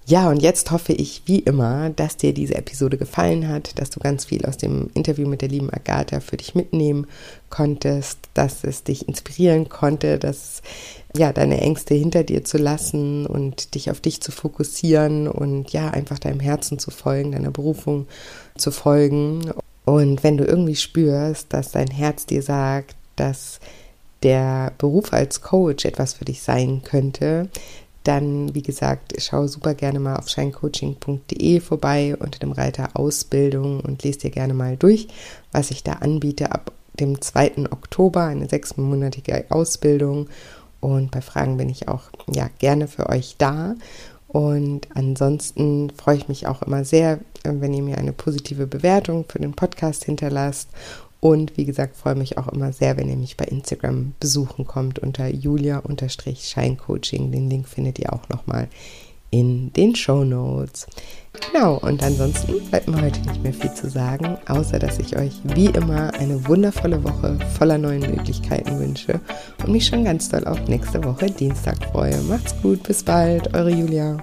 Ja, und jetzt hoffe ich wie immer, dass dir diese Episode gefallen hat, dass du ganz viel aus dem Interview mit der lieben Agatha für dich mitnehmen konntest, dass es dich inspirieren konnte, dass ja, deine Ängste hinter dir zu lassen und dich auf dich zu fokussieren und ja, einfach deinem Herzen zu folgen, deiner Berufung zu folgen. Und wenn du irgendwie spürst, dass dein Herz dir sagt, dass der Beruf als Coach etwas für dich sein könnte, dann, wie gesagt, schau super gerne mal auf shinecoaching.de vorbei unter dem Reiter Ausbildung und lese dir gerne mal durch, was ich da anbiete ab dem 2. Oktober, eine sechsmonatige Ausbildung. Und bei Fragen bin ich auch ja gerne für euch da. Und ansonsten freue ich mich auch immer sehr, wenn ihr mir eine positive Bewertung für den Podcast hinterlasst und wie gesagt, freue mich auch immer sehr, wenn ihr mich bei Instagram besuchen kommt unter julia-scheincoaching. Den Link findet ihr auch nochmal in den Show Notes. Genau, und ansonsten bleibt mir heute nicht mehr viel zu sagen, außer dass ich euch wie immer eine wundervolle Woche voller neuen Möglichkeiten wünsche und mich schon ganz doll auf nächste Woche Dienstag freue. Macht's gut, bis bald, eure Julia.